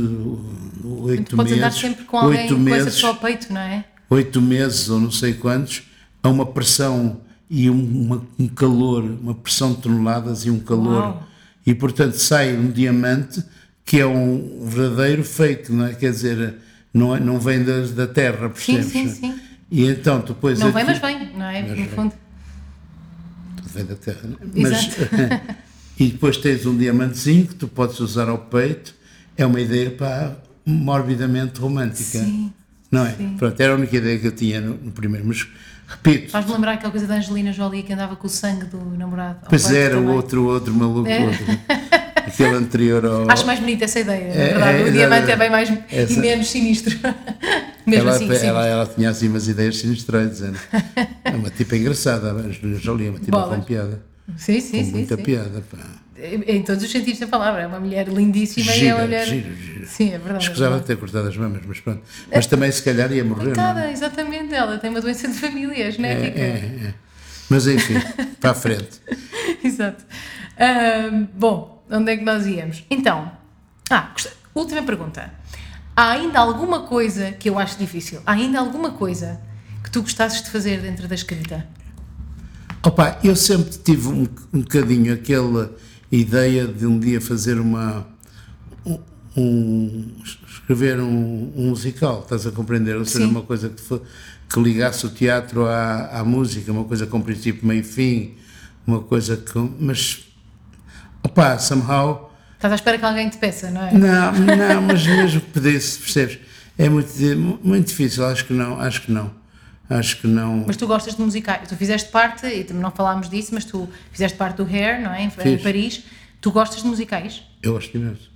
oito podes andar meses, sempre com alguém oito meses, pessoa ao peito, não é? oito meses ou não sei quantos, a uma pressão e um, uma- um calor, uma pressão de toneladas e um calor. Uau. E portanto sai um diamante que é um verdadeiro fake, não é? Quer dizer, não, é- não vem da, da terra, Sim, percebes? sim, sim. E então depois. Não vem, aqui- mas vem, não é? Mas no vem. fundo. Tudo vem da terra. é? Mas, e depois tens um diamantezinho que tu podes usar ao peito. É uma ideia pá, morbidamente romântica. Sim, Não é? sim. Pronto, era a única ideia que eu tinha no, no primeiro. Mas repito, Faz-me lembrar aquela coisa da Angelina Jolie que andava com o sangue do namorado. Pois era, o outro, o outro maluco, É. outro. aquele anterior ao. Acho mais bonita essa ideia, na É, verdade. é, o é, diamante é, é bem mais essa- e menos sinistro. Mesmo ela, assim, sim. ela, ela tinha assim umas ideias sinistroides. Era. É uma tipa engraçada, a Angelina Jolie, é uma tipa Bolas. com piada. sim, sim, Com sim, muita sim. piada. Pá. Em todos os sentidos da palavra. É uma mulher lindíssima e é Gira, uma mulher. gira, gira. Sim, é verdade. é Escusava de ter cortado as mamas, mas pronto. Mas também se calhar ia morrer, é? exatamente. Ela tem uma doença de família, é É, genética. é, é. Mas enfim, para a frente. Exato. Ahm, bom, onde é que nós íamos? Então, ah, última pergunta. Há ainda alguma coisa que eu acho difícil? Há ainda alguma coisa que tu gostasses de fazer dentro da escrita? Opa, eu sempre tive um, um bocadinho aquela ideia de um dia fazer uma. Um, um- escrever um, um musical, estás a compreender? Ou seja, Sim. uma coisa que, que ligasse o teatro à, à música, uma coisa com princípio, meio e fim, uma coisa com. Mas. Opa, somehow. Estás à espera que alguém te peça, não é? Não, não, mas mesmo que pedisse, percebes? É muito, muito difícil, acho que não, acho que não. Acho que não. Mas tu gostas de musicais. Tu fizeste parte, e também não falámos disso, mas tu fizeste parte do Hair, não é? Em, em. Paris. Tu gostas de musicais? Eu gosto imenso.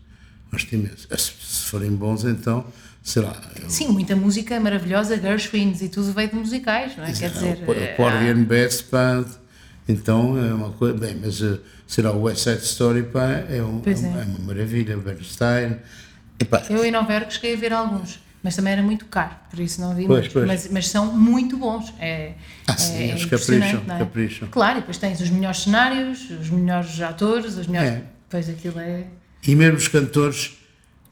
Gosto imenso. Se, se forem bons, então, sei lá. Eu, Sim, muita música maravilhosa, Gershwins e tudo veio de musicais, não é? Quer dizer. o, eh, o Porgy and Bess, pá, então é uma coisa. Bem, mas uh, será o West Side Story, pá, é, um, é. uma- é. é uma maravilha. Bernstein. Epá, Eu em Nova Iorque cheguei a ver alguns, mas também era muito caro, por isso não vi Pois, muitos. pois. Mas, mas são muito bons. É, Ah, sim, é eles capricham, é? capricham. Claro, e depois tens os melhores cenários, os melhores atores, os melhores. É. Pois aquilo é. E mesmo os cantores,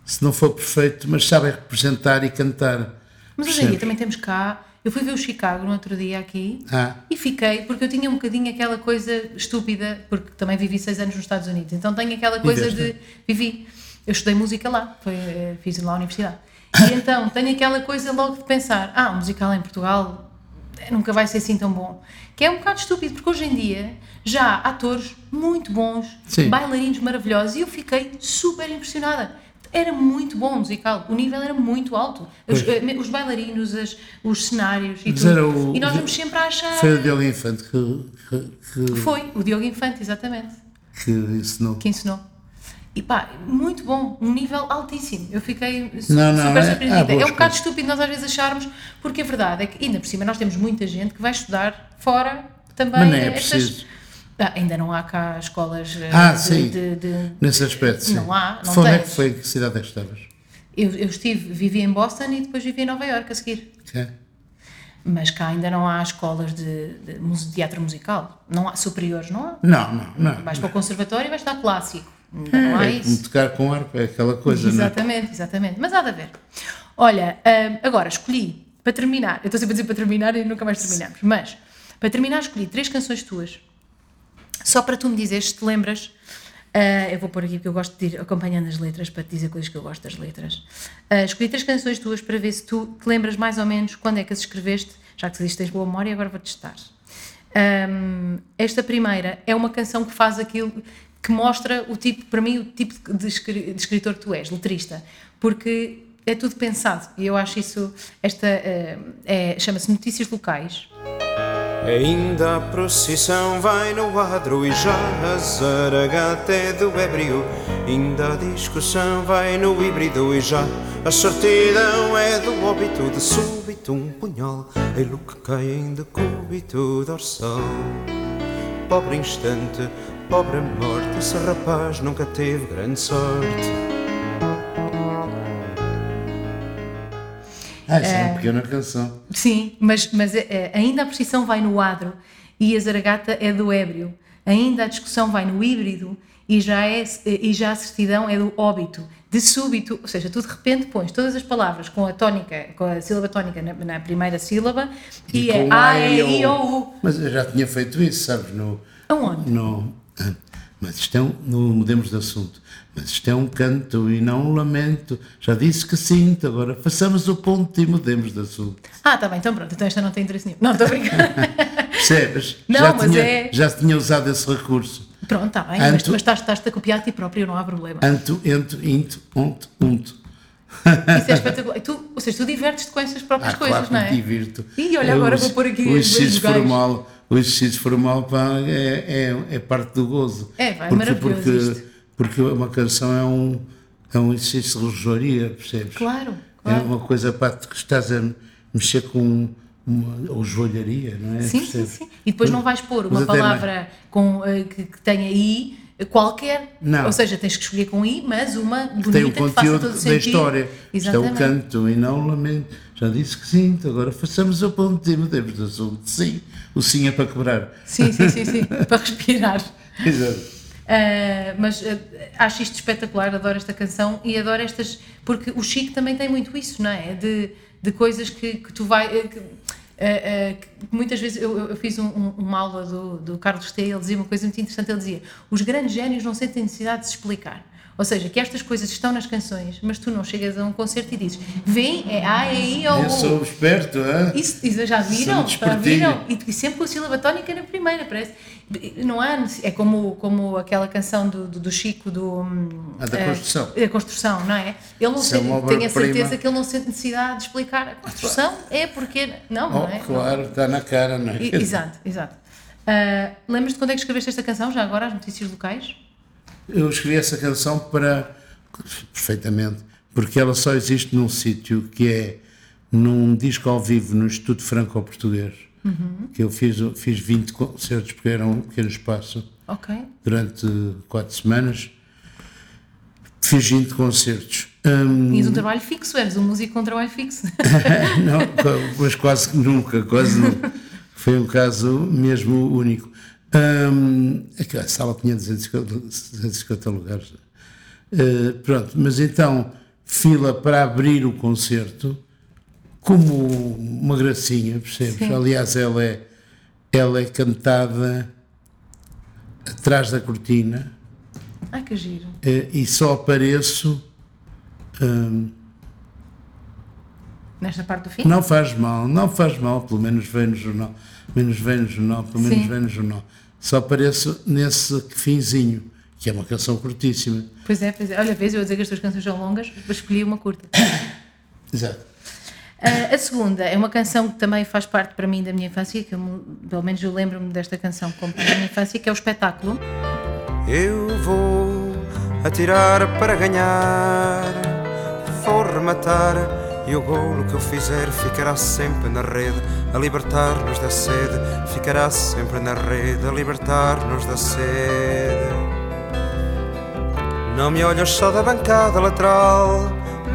se não for perfeito, mas sabem representar e cantar. Mas hoje em dia também temos cá. Eu fui ver o Chicago no outro dia aqui Ah. e fiquei, porque eu tinha um bocadinho aquela coisa estúpida, porque também vivi seis anos nos Estados Unidos, então tenho aquela coisa de. Vivi. Eu estudei música lá, foi, eh, fiz lá a universidade. E então tenho aquela coisa logo de pensar: ah, o musical em Portugal eh, nunca vai ser assim tão bom. Que é um bocado estúpido, porque hoje em dia já há atores muito bons, Sim. bailarinos maravilhosos, e eu fiquei super impressionada. Era muito bom o musical, o nível era muito alto. Os, eh, os bailarinos, as- os cenários e Mas tudo. o- e nós vamos sempre a achar. Foi o Diogo Infante que, que, que, Foi, o Diogo Infante, exatamente, que ensinou. que ensinou. E pá, muito bom, um nível altíssimo. Eu fiquei su- Não, não, super é- surpreendida. há É, boas um bocado estúpido nós às vezes acharmos, porque a verdade é que, ainda por cima, nós temos muita gente que vai estudar fora também. Mas nem é estas- preciso. Ah, ainda não há cá escolas eh, Ah, de, sim. de- de- Nesse aspecto, sim. Não há, não Onde é que foi? Que cidade é que estavas? Eu, eu estive, vivi em Boston e depois vivi em Nova Iorque a seguir. É. Mas cá ainda não há escolas de, de teatro musical. Não há superiores, não há. Não, não, não. Vais para o conservatório e vais estudar clássico. Ainda não há É isso. tocar com arco, é aquela coisa, não é? Exatamente, exatamente. Mas há de haver. Olha, hum, agora escolhi, para terminar, eu estou sempre a dizer para terminar e nunca mais terminamos, mas para terminar escolhi três canções tuas, só para tu me dizeres se te lembras. ah, eu vou pôr aqui porque eu gosto de ir acompanhando as letras para te dizer coisas que eu gosto das letras. Ah, escolhi três canções tuas para ver se tu te lembras mais ou menos quando é que as escreveste, já que dizes que tens boa memória, agora vou testar. Um, esta primeira é uma canção que faz aquilo que mostra o tipo, para mim, o tipo de, escri- de escritor que tu és, letrista, porque é tudo pensado e eu acho isso. Esta eh, é, chama-se Notícias Locais. Ainda a procissão vai no adro e já a zaragata é do ébrio. Ainda a discussão vai no híbrido e já a certidão é do óbito. De súbito um punhal, ele que cai em decúbito dorsal. Pobre instante, pobre morte, esse rapaz nunca teve grande sorte. Ah, isso é uma pequena canção. Sim, mas, mas eh, eh, ainda a procissão vai no adro e a zaragata é do ébrio. Ainda a discussão vai no híbrido e já, é, eh, e já a certidão é do óbito. De súbito, ou seja, tu de repente pões todas as palavras com a tónica, com a sílaba tónica na, na primeira sílaba e, é com A, E, I, O, U. Mas eu já tinha feito isso, sabes? No, Aonde? no, ah, mas é no, mudemos de assunto. Mas isto é um canto e não um lamento. Já disse que sinto, agora façamos o ponto e mudemos de assunto. Ah, tá bem, então pronto, então esta não tem interesse nenhum. Não, estou a brincar. Percebes? Não, já mas tinha, é- Já tinha usado esse recurso. pronto, está bem, mas, Anto- mas estás- estás-te a copiar a ti próprio, não há problema. Anto, ento, into, onto, unto. Isso é espetacular. Tu, ou seja, tu divertes-te com essas próprias Ah, coisas, claro não é? me divirto. Ih, olha, agora o- vou pôr aqui o os exercício formal. O exercício formal pá, é, é, é parte do gozo. É, é porque, maravilhoso porque, isto. Porque uma canção é um, é um exercício de relojoaria, percebes? Claro, É claro. uma coisa para que estás a mexer com uma, ou joalharia, não é? Sim, sim, Percebes? sim. E depois não vais pôr uma palavra com, eh, que, que tenha I qualquer. Não. Ou seja, tens que escolher com I, mas uma bonita Tem o que faça conteúdo todo o da sentido. história. Isto é o Exatamente. canto e não o lamento. Já disse que sim, agora façamos o ponto de assunto. Sim, o sim é para quebrar. Sim, sim, sim, sim. para respirar. Exato. Uh, mas uh, acho isto espetacular, adoro esta canção e adoro estas, porque o Chico também tem muito isso, não é? De, de coisas que, que tu vai. uh, que, uh, uh, muitas vezes eu, eu- eu fiz um- um- uma aula do, do Carlos T. Ele dizia uma coisa muito interessante: ele dizia, os grandes génios não sentem necessidade de se explicar. Ou seja, que estas coisas estão nas canções, mas tu não chegas a um concerto e dizes, vem, é A, é I, ou Eu sou esperto, hã? isso, isso já viram? Já viram? E, sempre com a sílaba tónica na primeira, parece. Não há, é como, como aquela canção do, do, do Chico, do. hum, A da eh, construção. da construção, não é? Ele não é tenho a certeza que ele não sente necessidade de explicar. A construção é porque. Não, Oh, não é? claro, está na cara, não é? Exato, exato. Ah, Lembras-te quando é que escreveste esta canção, já agora, as notícias locais? Eu escrevi essa canção para. perfeitamente, porque ela só existe num sítio que é num disco ao vivo no Instituto Franco-Português. Uhum. Que eu fiz, fiz 20 concertos, porque era um pequeno espaço, Ok. durante quatro semanas. Fiz 20 concertos. Tinhas um trabalho fixo, eres um músico com um trabalho fixo. não, mas quase nunca, quase nunca. Foi um caso mesmo único. Hum, aquela sala tinha 250, 250 lugares. Uh, pronto, mas então, fila para abrir o concerto, como uma gracinha, percebes? Sim. Aliás, ela é, ela é cantada atrás da cortina Ai, que giro. uh, e só apareço. hum, Nesta parte do fim? Não faz mal, não faz mal, pelo menos vem no jornal, menos vem no jornal, pelo menos Sim. vem no jornal. Só apareço nesse finzinho, que é uma canção curtíssima. Pois é, pois é. Olha, vês, eu a dizer que as tuas canções são longas, mas escolhi uma curta. Exato. Ah, a segunda é uma canção que também faz parte para mim da minha infância, que eu, pelo menos eu lembro-me desta canção como da minha infância, que é o espetáculo. Eu vou atirar para ganhar, vou rematar e o golo que eu fizer ficará sempre na rede, a libertar-nos da sede, ficará sempre na rede, a libertar-nos da sede. Não me olhas só da bancada lateral,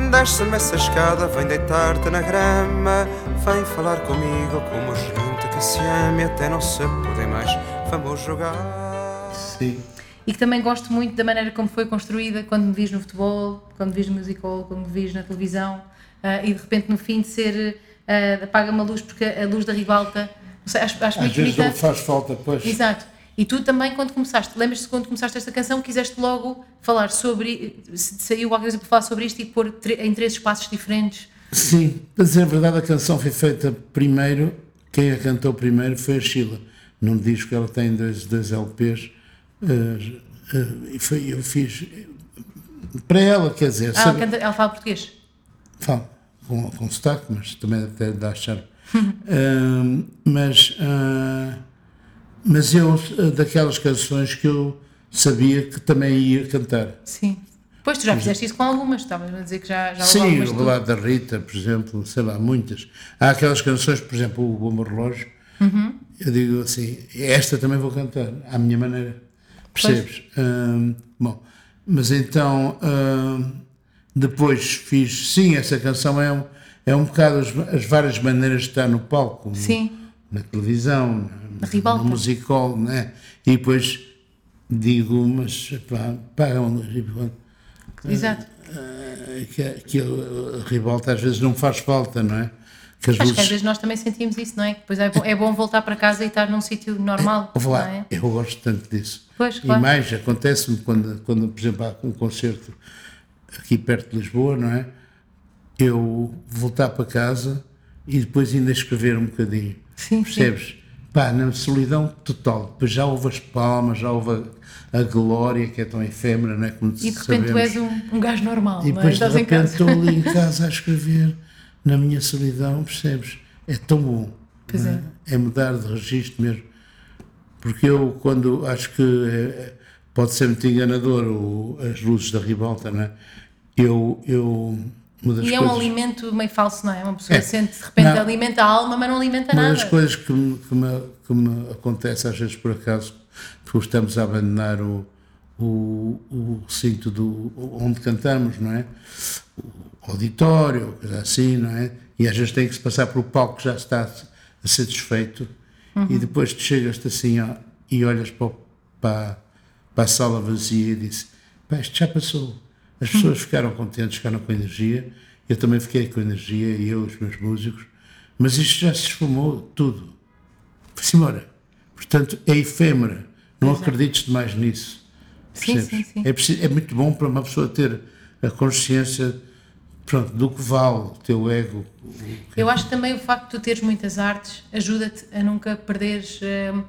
desce-me essa escada, vem deitar-te na grama, vem falar comigo como gente que se ama e até não se poder mais, vamos jogar. Sim. E que também gosto muito da maneira como foi construída quando me vis no futebol, quando me vis no musical, quando me vis na televisão ah, e de repente no fim de ser ah, apaga-me a luz porque a luz da ribalta, sei, acho, acho Às vezes bonita. não faz falta, pois. Exato. E tu também, quando começaste, lembras-te quando começaste esta canção, quiseste logo falar sobre, se saiu alguma coisa para falar sobre isto e pôr em três espaços diferentes. Sim, para dizer a verdade, a canção foi feita primeiro, quem a cantou primeiro foi a Sheila, num disco que ela tem dois, dois LPs, eh, eh, e foi, eu fiz para ela, quer dizer, Ah, ela, canta, ela fala português. Fala, com, com sotaque, mas também até dá charme. Ahm, mas, ah, mas eu, ah, daquelas canções que eu sabia que também ia cantar. Sim. Pois tu já fizeste isso com algumas, estavas a dizer que já, já Sim, o Relado da Rita, por exemplo, sei lá, muitas. Há aquelas canções, por exemplo, o Bomba Relógio, eu digo assim, esta também vou cantar, à minha maneira. Percebes? Bom, mas então, depois fiz, sim, essa canção é um, é um bocado as, as várias maneiras de estar no palco. Sim. Na televisão, Na no musical, né? E depois digo, mas pá, pagam. E, pronto. Exato. Ah, que, que a ribalta às vezes não faz falta, não é? Que Acho que às luzes. vezes nós também sentimos isso, não é? Que Depois é bom, é bom voltar para casa e estar num sítio normal, não lá, é? eu gosto tanto disso. Pois, e claro. mais, acontece-me quando, quando, por exemplo, há um concerto aqui perto de Lisboa, não é? Eu voltar para casa e depois ainda escrever um bocadinho. Sim, Percebes? Pá, na solidão total. Depois já houve as palmas, já houve a, a glória, que é tão efêmera, não é? Como E de repente tu és um, um gajo normal, E é? depois de Estás em repente estou ali em casa a escrever na minha solidão, percebes? É tão bom. Pois não é? mudar de registro mesmo. Porque eu, quando acho que é- pode ser muito enganador o- as luzes da ribalta, não é? Eu, eu uma das E é um coisas, alimento meio falso, não é? Uma pessoa É. sente de repente Não. alimenta a alma, mas não alimenta uma nada. das coisas que me, que, me, que me acontece às vezes por acaso, porque estamos a abandonar o, o, o recinto do, onde cantamos, não é? O auditório, coisa assim, não é? E às vezes tem que se passar pelo palco que já está a ser desfeito e depois tu chegas-te assim ó, e olhas para, para, para a sala vazia e dizes, pá, isto já passou. As pessoas ficaram contentes, ficaram com energia, eu também fiquei com energia, e eu, os meus músicos, mas isto já se esfumou tudo. Foi-se embora. Portanto, é efêmera. Não acredites demais nisso. Sim, sim, sim. É, preciso- é muito bom para uma pessoa ter a consciência pronto, do que vale o teu ego. que- Eu acho que também o facto de tu teres muitas artes ajuda-te a nunca perderes hum,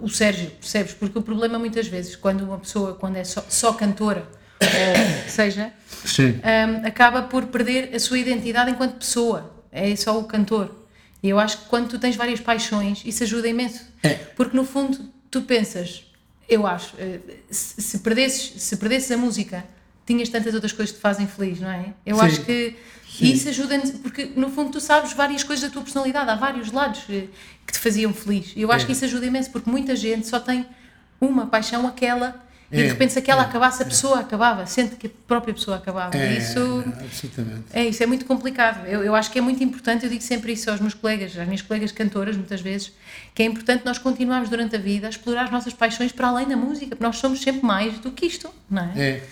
o Sérgio, percebes? Porque o problema muitas vezes, quando uma pessoa, quando é só, só cantora, que seja, Sim. hum, acaba por perder a sua identidade enquanto pessoa, é só o cantor. E eu acho que quando tu tens várias paixões, isso ajuda imenso. É. Porque no fundo tu pensas, eu acho, eh, se, se perdesses, se perdesses a música, tinhas tantas outras coisas que te fazem feliz, não é? Eu Sim. acho que isso ajuda, porque no fundo tu sabes várias coisas da tua personalidade, há vários lados eh, que te faziam feliz. Eu acho É. que isso ajuda imenso, porque muita gente só tem uma paixão, aquela, e de É, repente se aquela é, acabasse, a pessoa acabava, sente que a própria pessoa acabava. É, isso. absolutamente. É isso, é muito complicado. Eu, eu acho que é muito importante, eu digo sempre isso aos meus colegas, às minhas colegas cantoras, muitas vezes, que é importante nós continuarmos durante a vida a explorar as nossas paixões para além da música, porque nós somos sempre mais do que isto, não é? É.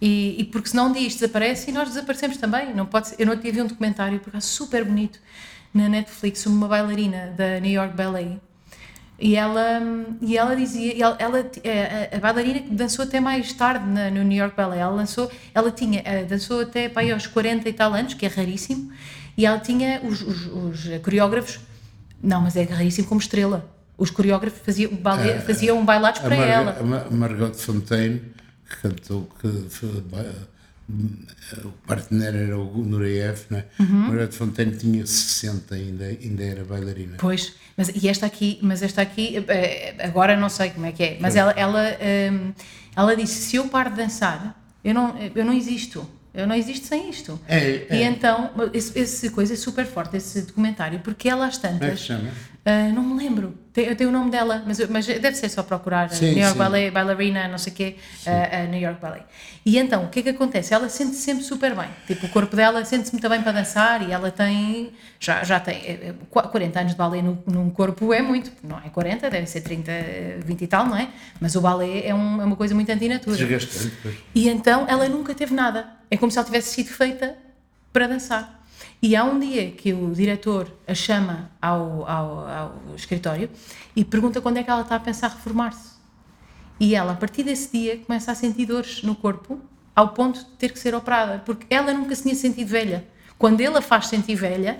E, e porque senão um dia isto desaparece e nós desaparecemos também. Não pode ser. Eu não tive um documentário, por acaso, super bonito, na Netflix, sobre uma bailarina da New York Ballet. E ela, e ela dizia, ela, ela a, a bailarina que dançou até mais tarde na, no New York Ballet, ela lançou, ela tinha, eh, dançou até para aí aos 40 e tal anos, que é raríssimo, e ela tinha os, os, os coreógrafos, não, mas é raríssimo como estrela. Os coreógrafos faziam, balé, faziam bailados para Marga, ela. A Margot Fontaine, que cantou, que foi, o partener era o Nureyev, não é? Uhum. Margot Fontaine tinha 60 ainda, ainda era bailarina. Pois, mas e esta aqui, mas esta aqui, eh, agora não sei como é que é, mas ela, ela, hum, ela disse: se eu paro de dançar, eu não, eu não existo. Eu não existo sem isto. É, é. E então, esse, esse coisa é super forte, esse documentário, porque ela às Como é que tantas. chama? ah, não me lembro, Tem- eu tenho o nome dela, mas, eu- mas deve ser só procurar Sim, New York sim. Ballet, bailarina, não sei o quê, ah, ah, New York Ballet. E então, o que é que acontece? Ela sente-se sempre super bem. Tipo, o corpo dela sente-se muito bem para dançar e ela tem, já, já tem, eh, eh, qu- 40 anos de ballet no, num corpo é muito, não é 40, deve ser 30, eh, 20 e tal, não é? Mas o ballet é, um- é uma coisa muito antinatura. Desgastante. E então ela nunca teve nada. É como se ela tivesse sido feita para dançar. E há um dia que o diretor a chama ao, ao, ao escritório e pergunta quando é que ela está a pensar reformar-se. E ela, a partir desse dia, começa a sentir dores no corpo, ao ponto de ter que ser operada, porque ela nunca se tinha sentido velha. Quando ele a faz sentir velha,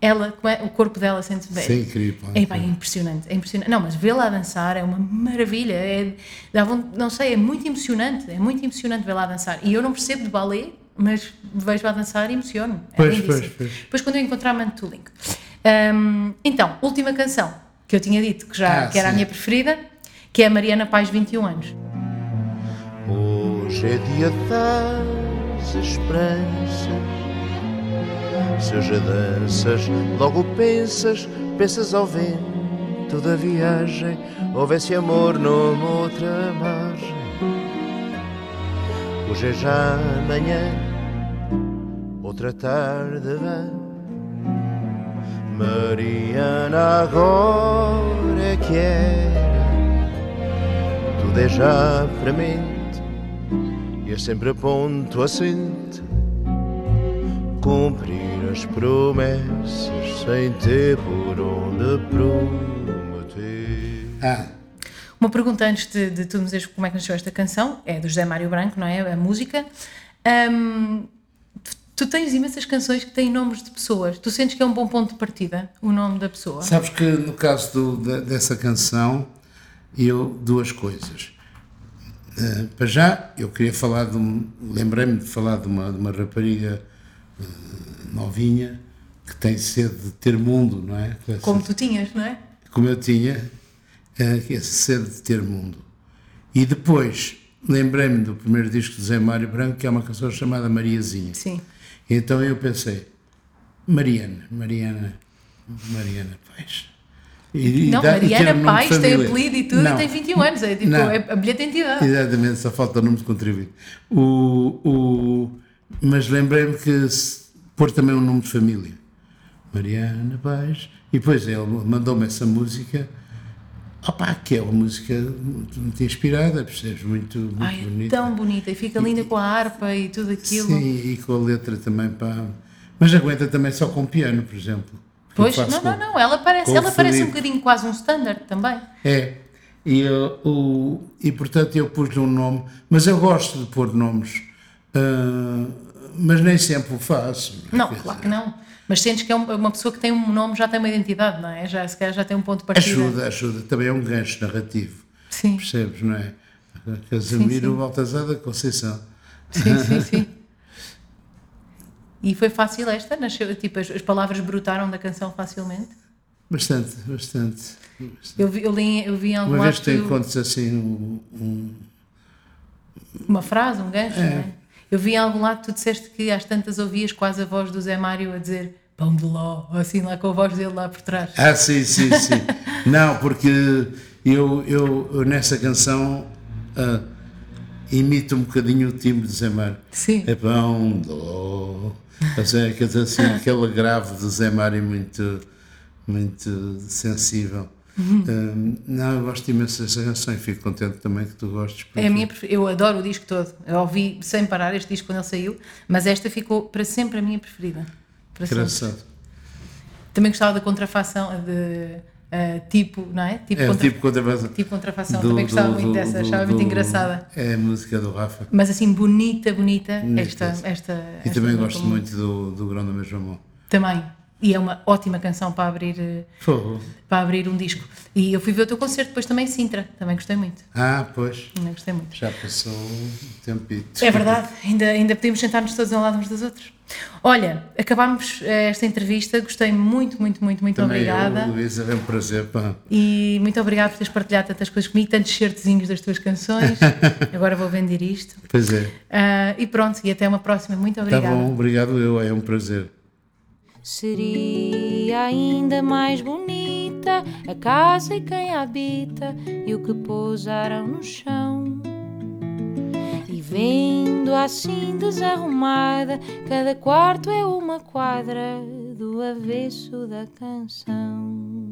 ela, o corpo dela sente-se velha. Isso é incrível. É, pá, é impressionante, é impressionante. Não, mas vê-la a dançar é uma maravilha. É, não sei, é muito emocionante. É muito emocionante vê-la a dançar. E eu não percebo de ballet, mas vejo-a dançar e emociono. É Pois, pois, pois. Depois, quando eu encontrar, mando o link. Hum, então, última canção que eu tinha dito que, já, Ah, que era a sim. minha preferida, que é a Mariana Paz, 21 anos. Hoje é dia das esperanças. Se hoje danças, logo pensas, pensas ao vento da viagem. Houvesse amor numa outra margem. Hoje é já amanhã, outra tarde vem. Mariana, agora é que era. Tudo é já premente e é sempre a ponto assente. Cumprir as promessas sem ter por onde prometer. Ah, Uma pergunta antes de, de tu me dizeres como é que nasceu esta canção, é do José Mário Branco, não é? A música. Hum, tu tens imensas canções que têm nomes de pessoas. Tu sentes que é um bom ponto de partida o nome da pessoa? sabes que no caso do- da- dessa canção, eu, duas coisas. Eh, para já, eu queria falar de um. Lembrei-me de falar de uma, de uma rapariga novinha que tem sede de ter mundo, não é? Com essa- Como tu tinhas, não é? como eu tinha, eh, é sede de ter mundo. E depois lembrei-me do primeiro disco de Zé Mário Branco, que é uma canção chamada Mariazinha. Sim. Então eu pensei, Mariana, Mariana, Mariana Paz. E- Não, dá- e ter Mariana Paz tem apelido e tudo Não. e tem 21 anos. É, tipo, Não. é a bilhete de identidade. Exatamente, só falta o nome de contribuinte. O, o, mas lembrei-me que pôr também um nome de família. Mariana Paz. E depois ele mandou-me essa música. Opa, que é uma música muito, inspirada, percebes? Muito, muito Ai, é bonita. tão bonita. E fica linda com a harpa e tudo aquilo. Sim, e com a letra também pá. Mas aguenta também só com piano, por exemplo. Pois, não, não, não. Ela parece, ela parece um bocadinho quase um standard também. É. E, eu, o, e portanto eu pus-lhe um nome, mas eu gosto de pôr nomes, ah, mas nem sempre o faço. Não, Quer claro que não. Mas sentes que é um- uma pessoa que tem um nome, já tem uma identidade, não é? Já, se calhar já tem um ponto de partida. Ajuda, ajuda. Também é um gancho narrativo, Sim, percebes, não é? Casimiro sim. Baltazar da Conceição. sim, sim, sim. E foi fácil esta? Nasceu, tipo, as, as palavras brotaram da canção facilmente? Bastante, bastante. Eu vi, eu li, eu vi em algum Uma vez tu encontras assim um, um- uma frase, um gancho, É. não é? Eu vi em algum lado tu disseste que às tantas ouvias quase a voz do Zé Mário a dizer pão de ló, ou assim lá com a voz dele lá por trás. Ah, sim, sim, sim. Não, porque eu, eu, eu nessa canção ah, imito um bocadinho o timbre de Zé Mário. Sim. É pão. Ou seja, quer dizer, assim, aquele grave do Zé Mário muito, muito sensível. Hum, não, eu gosto imenso dessa canção e fico contente também que tu gostes. É a porque- minha eu adoro o disco todo. Eu ouvi sem parar este disco quando ele saiu, mas esta ficou para sempre a minha preferida. Para sempre. Engraçado. Também gostava da contrafação, de eh, tipo, não é? Tipo, É contra- tipo contrafação. tipo contrafação. do- Também gostava do- muito do- dessa, achava muito engraçada. É a música do Rafa. Mas assim, bonita, bonita, Bonita. esta, esta. E esta também gosto muito do, do Grão da Mesma Mão. Também. E é uma ótima canção para abrir, eh, Fogo. para abrir um disco. E eu fui ver o teu concerto depois também em Sintra. Também gostei muito. Ah, pois. Também gostei muito. Já passou um tempito. É verdade, ainda, ainda podíamos sentar-nos todos ao lado uns dos outros. Olha, acabámos eh, esta entrevista, gostei muito, muito, muito, muito Também obrigada. eu, Luísa, é um prazer. Pá. E muito obrigada por teres partilhado tantas coisas comigo, tantos certezinhos das tuas canções. Agora vou vender isto. Pois é. Ah, e pronto, e até uma próxima. Muito Tá obrigada. bom, obrigado eu, é um prazer. Seria ainda mais bonita a casa e quem a habita e o que pousaram no chão. E vendo assim desarrumada, cada quarto é uma quadra do avesso da canção.